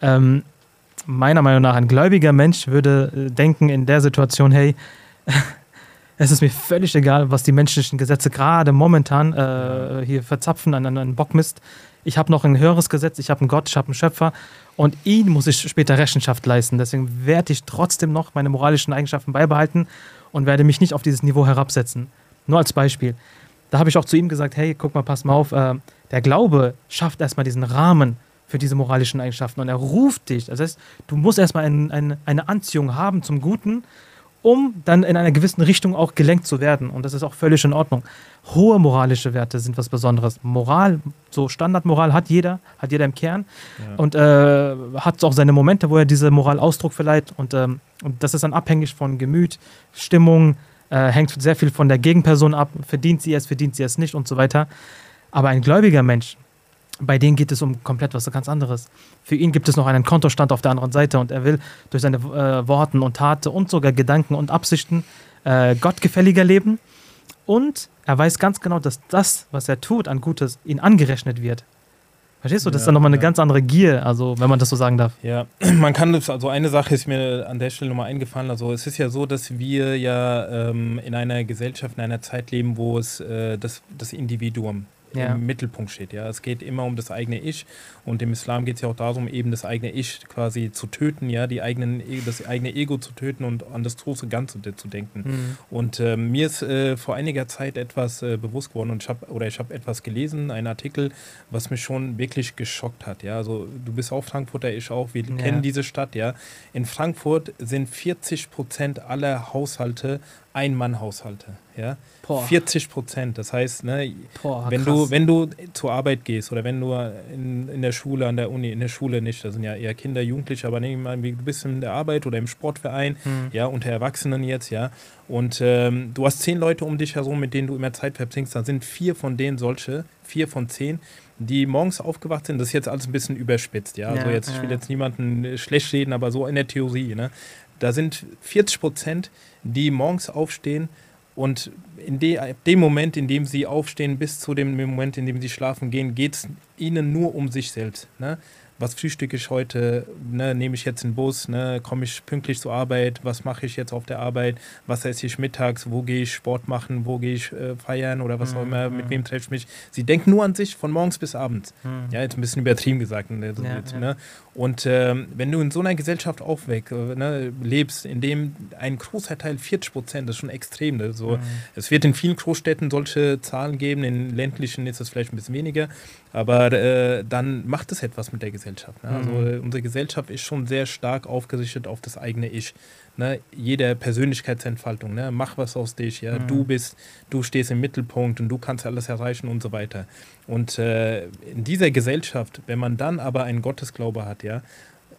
Speaker 2: Ähm, meiner Meinung nach, ein gläubiger Mensch würde äh, denken in der Situation, hey, es ist mir völlig egal, was die menschlichen Gesetze gerade momentan äh, hier verzapfen an einen Bockmist. Ich habe noch ein höheres Gesetz, ich habe einen Gott, ich habe einen Schöpfer und ihn muss ich später Rechenschaft leisten. Deswegen werde ich trotzdem noch meine moralischen Eigenschaften beibehalten und werde mich nicht auf dieses Niveau herabsetzen. Nur als Beispiel. Da habe ich auch zu ihm gesagt, hey, guck mal, pass mal auf, äh, der Glaube schafft erstmal diesen Rahmen für diese moralischen Eigenschaften und er ruft dich. Das heißt, du musst erstmal ein, ein, eine Anziehung haben zum Guten um dann in einer gewissen Richtung auch gelenkt zu werden. Und das ist auch völlig in Ordnung. Hohe moralische Werte sind was Besonderes. Moral, so Standardmoral hat jeder, hat jeder im Kern ja. und äh, hat auch seine Momente, wo er diese Moral Ausdruck verleiht. Und, ähm, und das ist dann abhängig von Gemüt, Stimmung, äh, hängt sehr viel von der Gegenperson ab. Verdient sie es, verdient sie es nicht und so weiter. Aber ein gläubiger Mensch, bei denen geht es um komplett was ganz anderes. Für ihn gibt es noch einen Kontostand auf der anderen Seite und er will durch seine äh, Worten und Taten und sogar Gedanken und Absichten äh, gottgefälliger leben. Und er weiß ganz genau, dass das, was er tut an Gutes, ihn angerechnet wird. Verstehst du? Das ja, ist dann nochmal eine ja. ganz andere Gier, also wenn man das so sagen darf.
Speaker 3: Ja, man kann das, also eine Sache ist mir an der Stelle nochmal eingefallen. Also es ist ja so, dass wir ja ähm, in einer Gesellschaft, in einer Zeit leben, wo es äh, das, das Individuum ja. im Mittelpunkt steht. Ja, es geht immer um das eigene Ich und im Islam geht es ja auch darum, eben das eigene Ich quasi zu töten, ja, die eigenen, das eigene Ego zu töten und an das große Ganze zu denken. Mhm. Und äh, mir ist äh, vor einiger Zeit etwas äh, bewusst geworden und ich habe oder ich habe etwas gelesen, einen Artikel, was mich schon wirklich geschockt hat. Ja, also du bist auch Frankfurter, ich auch. Wir ja. kennen diese Stadt. Ja, in Frankfurt sind 40 Prozent aller Haushalte ein-Mann-Haushalte. Ja? 40 Prozent. Das heißt, ne, Boah, wenn, du, wenn du zur Arbeit gehst oder wenn du in, in der Schule, an der Uni, in der Schule nicht, das sind ja eher Kinder, Jugendliche, aber nehmen wir mal, du bist in der Arbeit oder im Sportverein, hm. ja, unter Erwachsenen jetzt, ja, und ähm, du hast zehn Leute um dich herum, mit denen du immer Zeit verbringst, dann sind vier von denen solche, vier von zehn, die morgens aufgewacht sind, das ist jetzt alles ein bisschen überspitzt, ja. Also jetzt, ich will jetzt niemanden schlecht reden, aber so in der Theorie, ne? Da sind 40 Prozent, die morgens aufstehen und in de, dem Moment, in dem sie aufstehen, bis zu dem Moment, in dem sie schlafen gehen, geht es ihnen nur um sich selbst. Ne? Was frühstücke ich heute, ne, nehme ich jetzt den Bus, ne, komme ich pünktlich zur Arbeit, was mache ich jetzt auf der Arbeit, was esse ich mittags, wo gehe ich Sport machen, wo gehe ich äh, feiern oder was mhm. auch immer, mit wem treffe ich mich. Sie denken nur an sich von morgens bis abends. Mhm. Ja, jetzt ein bisschen übertrieben gesagt. Ne, so ja, jetzt, ja. Ne? Und ähm, wenn du in so einer Gesellschaft aufweg, äh, ne, lebst, in dem ein großer Teil, 40 Prozent, das ist schon extrem. Ne? So, mhm. Es wird in vielen Großstädten solche Zahlen geben, in ländlichen ist das vielleicht ein bisschen weniger, aber äh, dann macht es etwas mit der Gesellschaft. Ne? Also mhm. unsere Gesellschaft ist schon sehr stark aufgerichtet auf das eigene Ich. Ne? Jeder Persönlichkeitsentfaltung, ne? mach was aus dich, ja, mhm. du bist, du stehst im Mittelpunkt und du kannst alles erreichen und so weiter. Und äh, in dieser Gesellschaft, wenn man dann aber einen Gottesglaube hat, ja,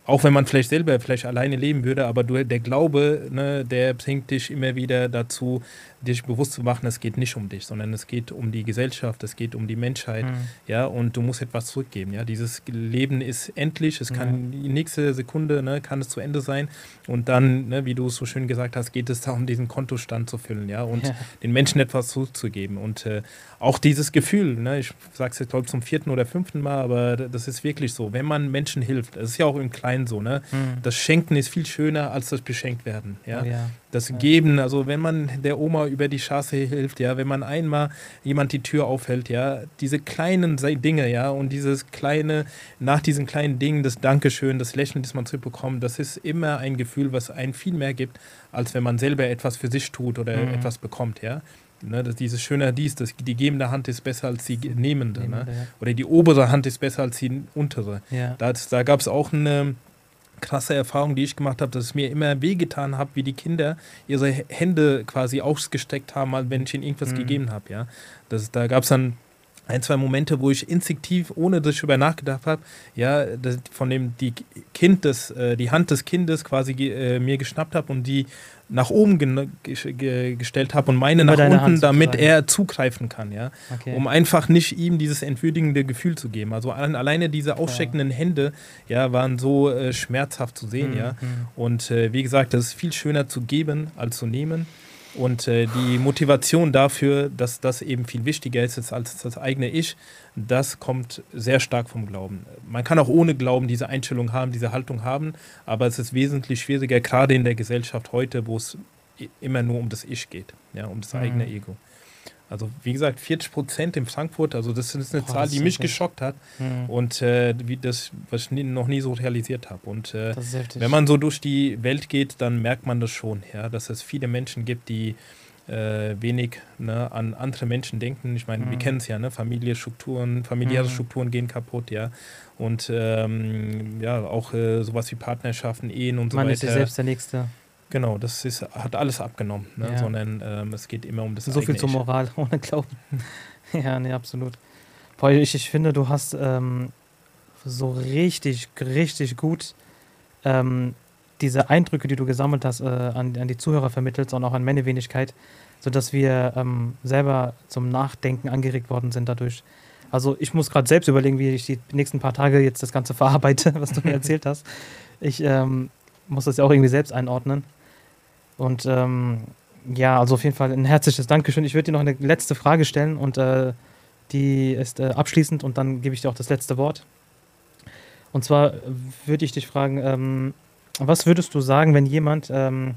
Speaker 3: auch wenn man vielleicht selber vielleicht alleine leben würde, aber du, der Glaube, ne, der bringt dich immer wieder dazu, dich bewusst zu machen, es geht nicht um dich, sondern es geht um die Gesellschaft, es geht um die Menschheit, mhm. ja, und du musst etwas zurückgeben, ja. Dieses Leben ist endlich, es kann mhm. die nächste Sekunde, ne, kann es zu Ende sein und dann, ne, wie du es so schön gesagt hast, geht es darum, diesen Kontostand zu füllen, ja, und ja. den Menschen etwas zurückzugeben und äh, auch dieses Gefühl, ne, ich sage es jetzt glaube ich zum vierten oder fünften Mal, aber das ist wirklich so, wenn man Menschen hilft, es ist ja auch im Kleinen ein, so, ne?
Speaker 2: Mhm.
Speaker 3: Das Schenken ist viel schöner als das Beschenkt werden, ja.
Speaker 2: Oh ja.
Speaker 3: Das
Speaker 2: Ja.
Speaker 3: Geben, also wenn man der Oma über die Straße hilft, ja, wenn man einmal jemand die Tür aufhält, ja, diese kleinen Dinge, ja, und dieses kleine, nach diesen kleinen Dingen, das Dankeschön, das Lächeln, das man zurückbekommt, das ist immer ein Gefühl, was einen viel mehr gibt, als wenn man selber etwas für sich tut oder
Speaker 2: Mhm.
Speaker 3: etwas bekommt, ja. Ne, das, dieses schöne dies, das, die gebende Hand ist besser als die nehmende, ne?
Speaker 2: Nehmende, ja.
Speaker 3: oder die obere Hand ist besser als die untere.
Speaker 2: Ja.
Speaker 3: Da, da gab es auch eine krasse Erfahrung, die ich gemacht habe, dass es mir immer wehgetan hat, wie die Kinder ihre Hände quasi ausgestreckt haben, wenn ich ihnen irgendwas
Speaker 2: Mhm.
Speaker 3: gegeben habe. Ja? Das, da gab es dann ein, zwei Momente, wo ich instinktiv, ohne dass ich darüber nachgedacht habe, ja, das, von dem die Kind des, äh, die Hand des Kindes quasi äh, mir geschnappt habe und die nach oben ge ge gestellt habe und meine
Speaker 2: Über
Speaker 3: nach unten,
Speaker 2: Hand
Speaker 3: damit er zugreifen kann, ja
Speaker 2: Okay.
Speaker 3: um einfach nicht ihm dieses entwürdigende Gefühl zu geben. Also an, alleine diese aussteckenden Hände, ja, waren so äh, schmerzhaft zu sehen,
Speaker 2: Mhm,
Speaker 3: ja.
Speaker 2: mhm.
Speaker 3: Und äh, wie gesagt, das ist viel schöner zu geben als zu nehmen. Und äh, die Motivation dafür, dass das eben viel wichtiger ist als das eigene Ich, das kommt sehr stark vom Glauben. Man kann auch ohne Glauben diese Einstellung haben, diese Haltung haben, aber es ist wesentlich schwieriger, gerade in der Gesellschaft heute, wo es immer nur um das Ich geht, ja, um das
Speaker 2: Mhm.
Speaker 3: eigene Ego. Also wie gesagt, 40 Prozent in Frankfurt, also das ist eine
Speaker 2: Boah,
Speaker 3: Zahl, die mich
Speaker 2: heftig.
Speaker 3: geschockt hat
Speaker 2: Mhm.
Speaker 3: und äh, wie das, was ich nie, noch nie so realisiert habe. Und äh, wenn man so durch die Welt geht, dann merkt man das schon, ja, dass es viele Menschen gibt, die äh, wenig ne, an andere Menschen denken. Ich meine, wir
Speaker 2: Mhm.
Speaker 3: kennen es ja, ne? Familie, Strukturen, familiäre
Speaker 2: Mhm.
Speaker 3: Strukturen gehen kaputt, ja. Und ähm, ja, auch äh, sowas wie Partnerschaften, Ehen und so
Speaker 2: man
Speaker 3: weiter.
Speaker 2: ist sich selbst der Nächste.
Speaker 3: Genau, das ist, hat alles abgenommen, ne?
Speaker 2: Ja.
Speaker 3: sondern ähm, es geht immer um das
Speaker 2: So viel zur. Moral ohne Glauben. ja, nee, absolut. Boah, ich, ich finde, du hast ähm, so richtig, richtig gut ähm, diese Eindrücke, die du gesammelt hast, äh, an, an die Zuhörer vermittelt und auch an meine Wenigkeit, sodass wir ähm, selber zum Nachdenken angeregt worden sind dadurch. Also ich muss gerade selbst überlegen, wie ich die nächsten paar Tage jetzt das Ganze verarbeite, was du mir erzählt hast. Ich ähm, muss das ja auch irgendwie selbst einordnen. Und ähm, ja, also auf jeden Fall ein herzliches Dankeschön. Ich würde dir noch eine letzte Frage stellen und äh, die ist äh, abschließend und dann gebe ich dir auch das letzte Wort. Und zwar würde ich dich fragen, ähm, was würdest du sagen, wenn jemand, ähm,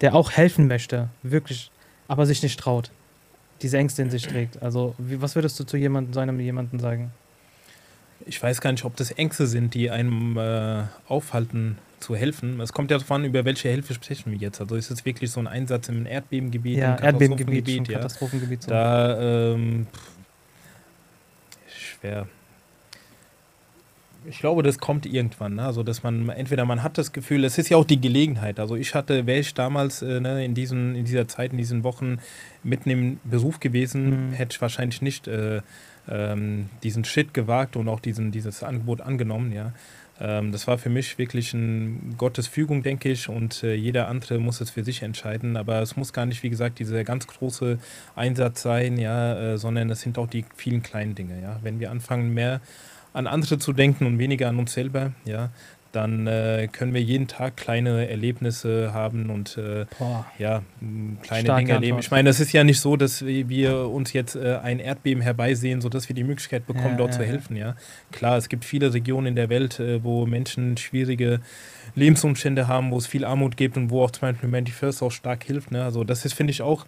Speaker 2: der auch helfen möchte, wirklich, aber sich nicht traut, diese Ängste in sich trägt? Also, wie, was würdest du zu jemandem, so einem jemanden sagen?
Speaker 3: Ich weiß gar nicht, ob das Ängste sind, die einem äh, aufhalten zu helfen. Es kommt ja darauf an, über welche Hilfe sprechen wir jetzt. Also ist es wirklich so ein Einsatz im Erdbebengebiet,
Speaker 2: ja,
Speaker 3: im
Speaker 2: Erdbebengebiet,
Speaker 3: Katastrophengebiet,
Speaker 2: schon
Speaker 3: ja.
Speaker 2: Katastrophengebiet. So.
Speaker 3: Da, ähm, pff, schwer. Ich glaube, das kommt irgendwann. Ne? Also, dass man entweder man hat das Gefühl, es ist ja auch die Gelegenheit. Also, ich hatte, wäre ich damals äh, ne, in, diesen, in dieser Zeit, in diesen Wochen mitten im Beruf gewesen,
Speaker 2: Mhm.
Speaker 3: hätte ich wahrscheinlich nicht äh, ähm, diesen Schritt gewagt und auch diesen, dieses Angebot angenommen. Ja. Ähm, das war für mich wirklich ein Gottes Fügung, denke ich, und äh, jeder andere muss es für sich entscheiden. Aber es muss gar nicht, wie gesagt, dieser ganz große Einsatz sein, ja, äh, sondern es sind auch die vielen kleinen Dinge. Ja. Wenn wir anfangen, mehr an andere zu denken und weniger an uns selber, ja, dann äh, können wir jeden Tag kleine Erlebnisse haben und äh, ja, kleine
Speaker 2: Starke
Speaker 3: Dinge erleben.
Speaker 2: Antwort.
Speaker 3: Ich meine, es ist ja nicht so, dass wir- uns jetzt äh, ein Erdbeben herbeisehen, sodass wir die Möglichkeit bekommen,
Speaker 2: Ja,
Speaker 3: dort
Speaker 2: ja,
Speaker 3: zu helfen. Ja, klar, es gibt viele Regionen in der Welt, äh, wo Menschen schwierige Lebensumstände haben, wo es viel Armut gibt und wo auch zum Beispiel Humanity First auch stark hilft. Ne? Also das ist, finde ich auch,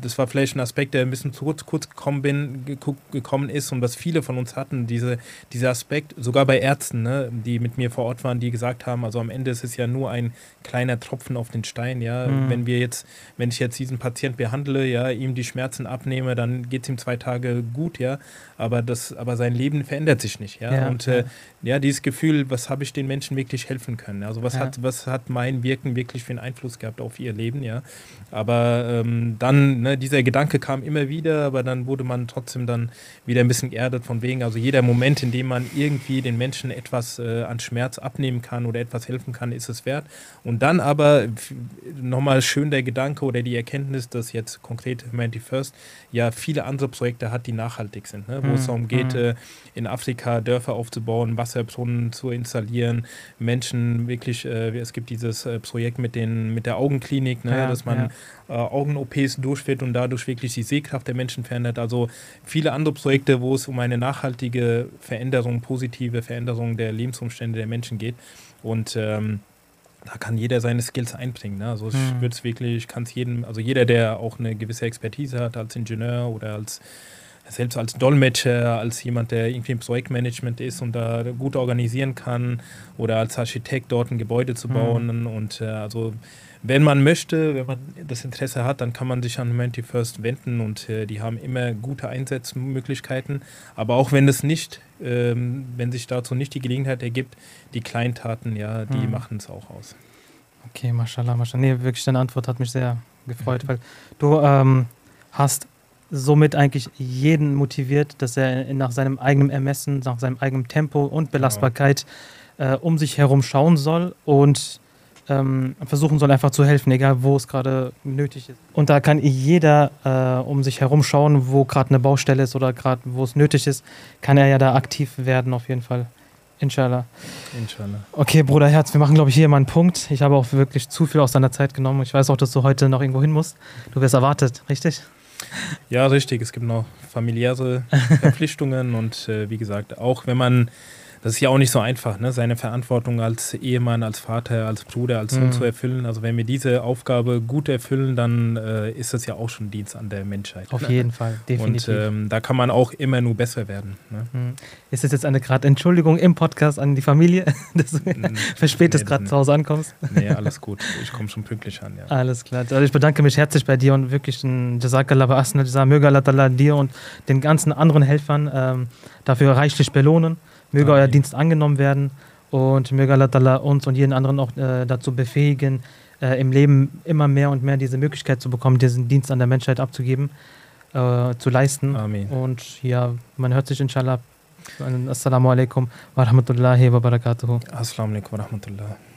Speaker 3: das war vielleicht ein Aspekt, der ein bisschen zu kurz, kurz gekommen, bin, gekommen ist und was viele von uns hatten, diese, dieser Aspekt, sogar bei Ärzten, ne, die mit mir vor Ort waren, die gesagt haben, also am Ende ist es ja nur ein kleiner Tropfen auf den Stein, ja,
Speaker 2: Mhm.
Speaker 3: wenn wir jetzt, wenn ich jetzt diesen Patient behandle, ja, ihm die Schmerzen abnehme, dann geht es ihm zwei Tage gut, ja, aber das, aber sein Leben verändert sich nicht, ja,
Speaker 2: Ja,
Speaker 3: und äh,
Speaker 2: ja.
Speaker 3: dieses Gefühl, was habe ich den Menschen wirklich helfen können? Also was
Speaker 2: Ja.
Speaker 3: hat, was hat mein Wirken wirklich für einen Einfluss gehabt auf ihr Leben, ja? Aber ähm, dann, ne, dieser Gedanke kam immer wieder, aber dann wurde man trotzdem dann wieder ein bisschen geerdet von wegen, also jeder Moment, in dem man irgendwie den Menschen etwas äh, an Schmerz abnehmen kann oder etwas helfen kann, ist es wert. Und dann aber nochmal schön der Gedanke oder die Erkenntnis, dass jetzt konkret Humanity First ja viele andere Projekte hat, die nachhaltig sind, ne? wo es
Speaker 2: Mhm,
Speaker 3: darum geht,
Speaker 2: mhm.
Speaker 3: äh, in Afrika Dörfer aufzubauen, Wasserbrunnen zu installieren, Menschen wirklich, äh, es gibt dieses äh, Projekt mit, den, mit der Augenklinik, ne,
Speaker 2: Ja,
Speaker 3: dass man
Speaker 2: ja.
Speaker 3: Äh, Augen-OPs durchführt und dadurch wirklich die Sehkraft der Menschen verändert. Also viele andere Projekte, wo es um eine nachhaltige Veränderung, positive Veränderung der Lebensumstände der Menschen geht. Und ähm, da kann jeder seine Skills einbringen. Ne? Also ich
Speaker 2: Mhm.
Speaker 3: würde es wirklich, kann es jedem, also jeder, der auch eine gewisse Expertise hat als Ingenieur oder als selbst als Dolmetscher, als jemand, der irgendwie im Projektmanagement ist und da gut organisieren kann oder als Architekt dort ein Gebäude zu
Speaker 2: Mhm.
Speaker 3: bauen. Und äh, also wenn man möchte, wenn man das Interesse hat, dann kann man sich an Humanity First wenden und äh, die haben immer gute Einsatzmöglichkeiten. Aber auch wenn es nicht, ähm, wenn sich dazu nicht die Gelegenheit ergibt, die Kleintaten, ja, die
Speaker 2: Mhm.
Speaker 3: machen es auch aus.
Speaker 2: Okay, mashallah, mashallah. Nee, wirklich, deine Antwort hat mich sehr gefreut, weil du ähm, hast somit eigentlich jeden motiviert, dass er nach seinem eigenen Ermessen, nach seinem eigenen Tempo und Belastbarkeit äh, um sich herum schauen soll und ähm, versuchen soll, einfach zu helfen, egal wo es gerade nötig ist. Und da kann jeder äh, um sich herum schauen, wo gerade eine Baustelle ist oder gerade wo es nötig ist, kann er ja da aktiv werden, auf jeden Fall. Inshallah.
Speaker 3: Inshallah.
Speaker 2: Okay, Bruder Herz, wir machen, glaube ich, hier mal einen Punkt. Ich habe auch wirklich zu viel aus deiner Zeit genommen. Ich weiß auch, dass du heute noch irgendwo hin musst. Du wirst erwartet, richtig?
Speaker 3: Ja, richtig. Es gibt noch familiäre Verpflichtungen und äh, wie gesagt, auch wenn man, das ist ja auch nicht so einfach, ne, seine Verantwortung als Ehemann, als Vater, als Bruder, als Sohn
Speaker 2: Mhm.
Speaker 3: zu erfüllen. Also wenn wir diese Aufgabe gut erfüllen, dann äh, ist das ja auch schon Dienst an der Menschheit.
Speaker 2: Auf
Speaker 3: ne?
Speaker 2: jeden Fall, definitiv.
Speaker 3: Und ähm, da kann man auch immer nur besser werden. Ne?
Speaker 2: Mhm. Ist das jetzt eine gerade Entschuldigung im Podcast an die Familie, dass du verspätest
Speaker 3: Nee,
Speaker 2: gerade zu Hause ankommst?
Speaker 3: Nee, alles gut. Ich komme schon pünktlich an, ja.
Speaker 2: Alles klar. Also ich bedanke mich herzlich bei dir und wirklich ein Jazakallah asna. Möge Allah dir und den ganzen anderen Helfern ähm, dafür reichlich belohnen. Möge
Speaker 3: Amen.
Speaker 2: euer Dienst angenommen werden und möge Allah uns und jeden anderen auch äh, dazu befähigen, äh, im Leben immer mehr und mehr diese Möglichkeit zu bekommen, diesen Dienst an der Menschheit abzugeben, äh, zu leisten.
Speaker 3: Amen.
Speaker 2: Und ja, man hört sich inshallah. Assalamu alaikum wa rahmatullahi wa barakatuhu.
Speaker 3: Assalamu alaikum wa rahmatullah.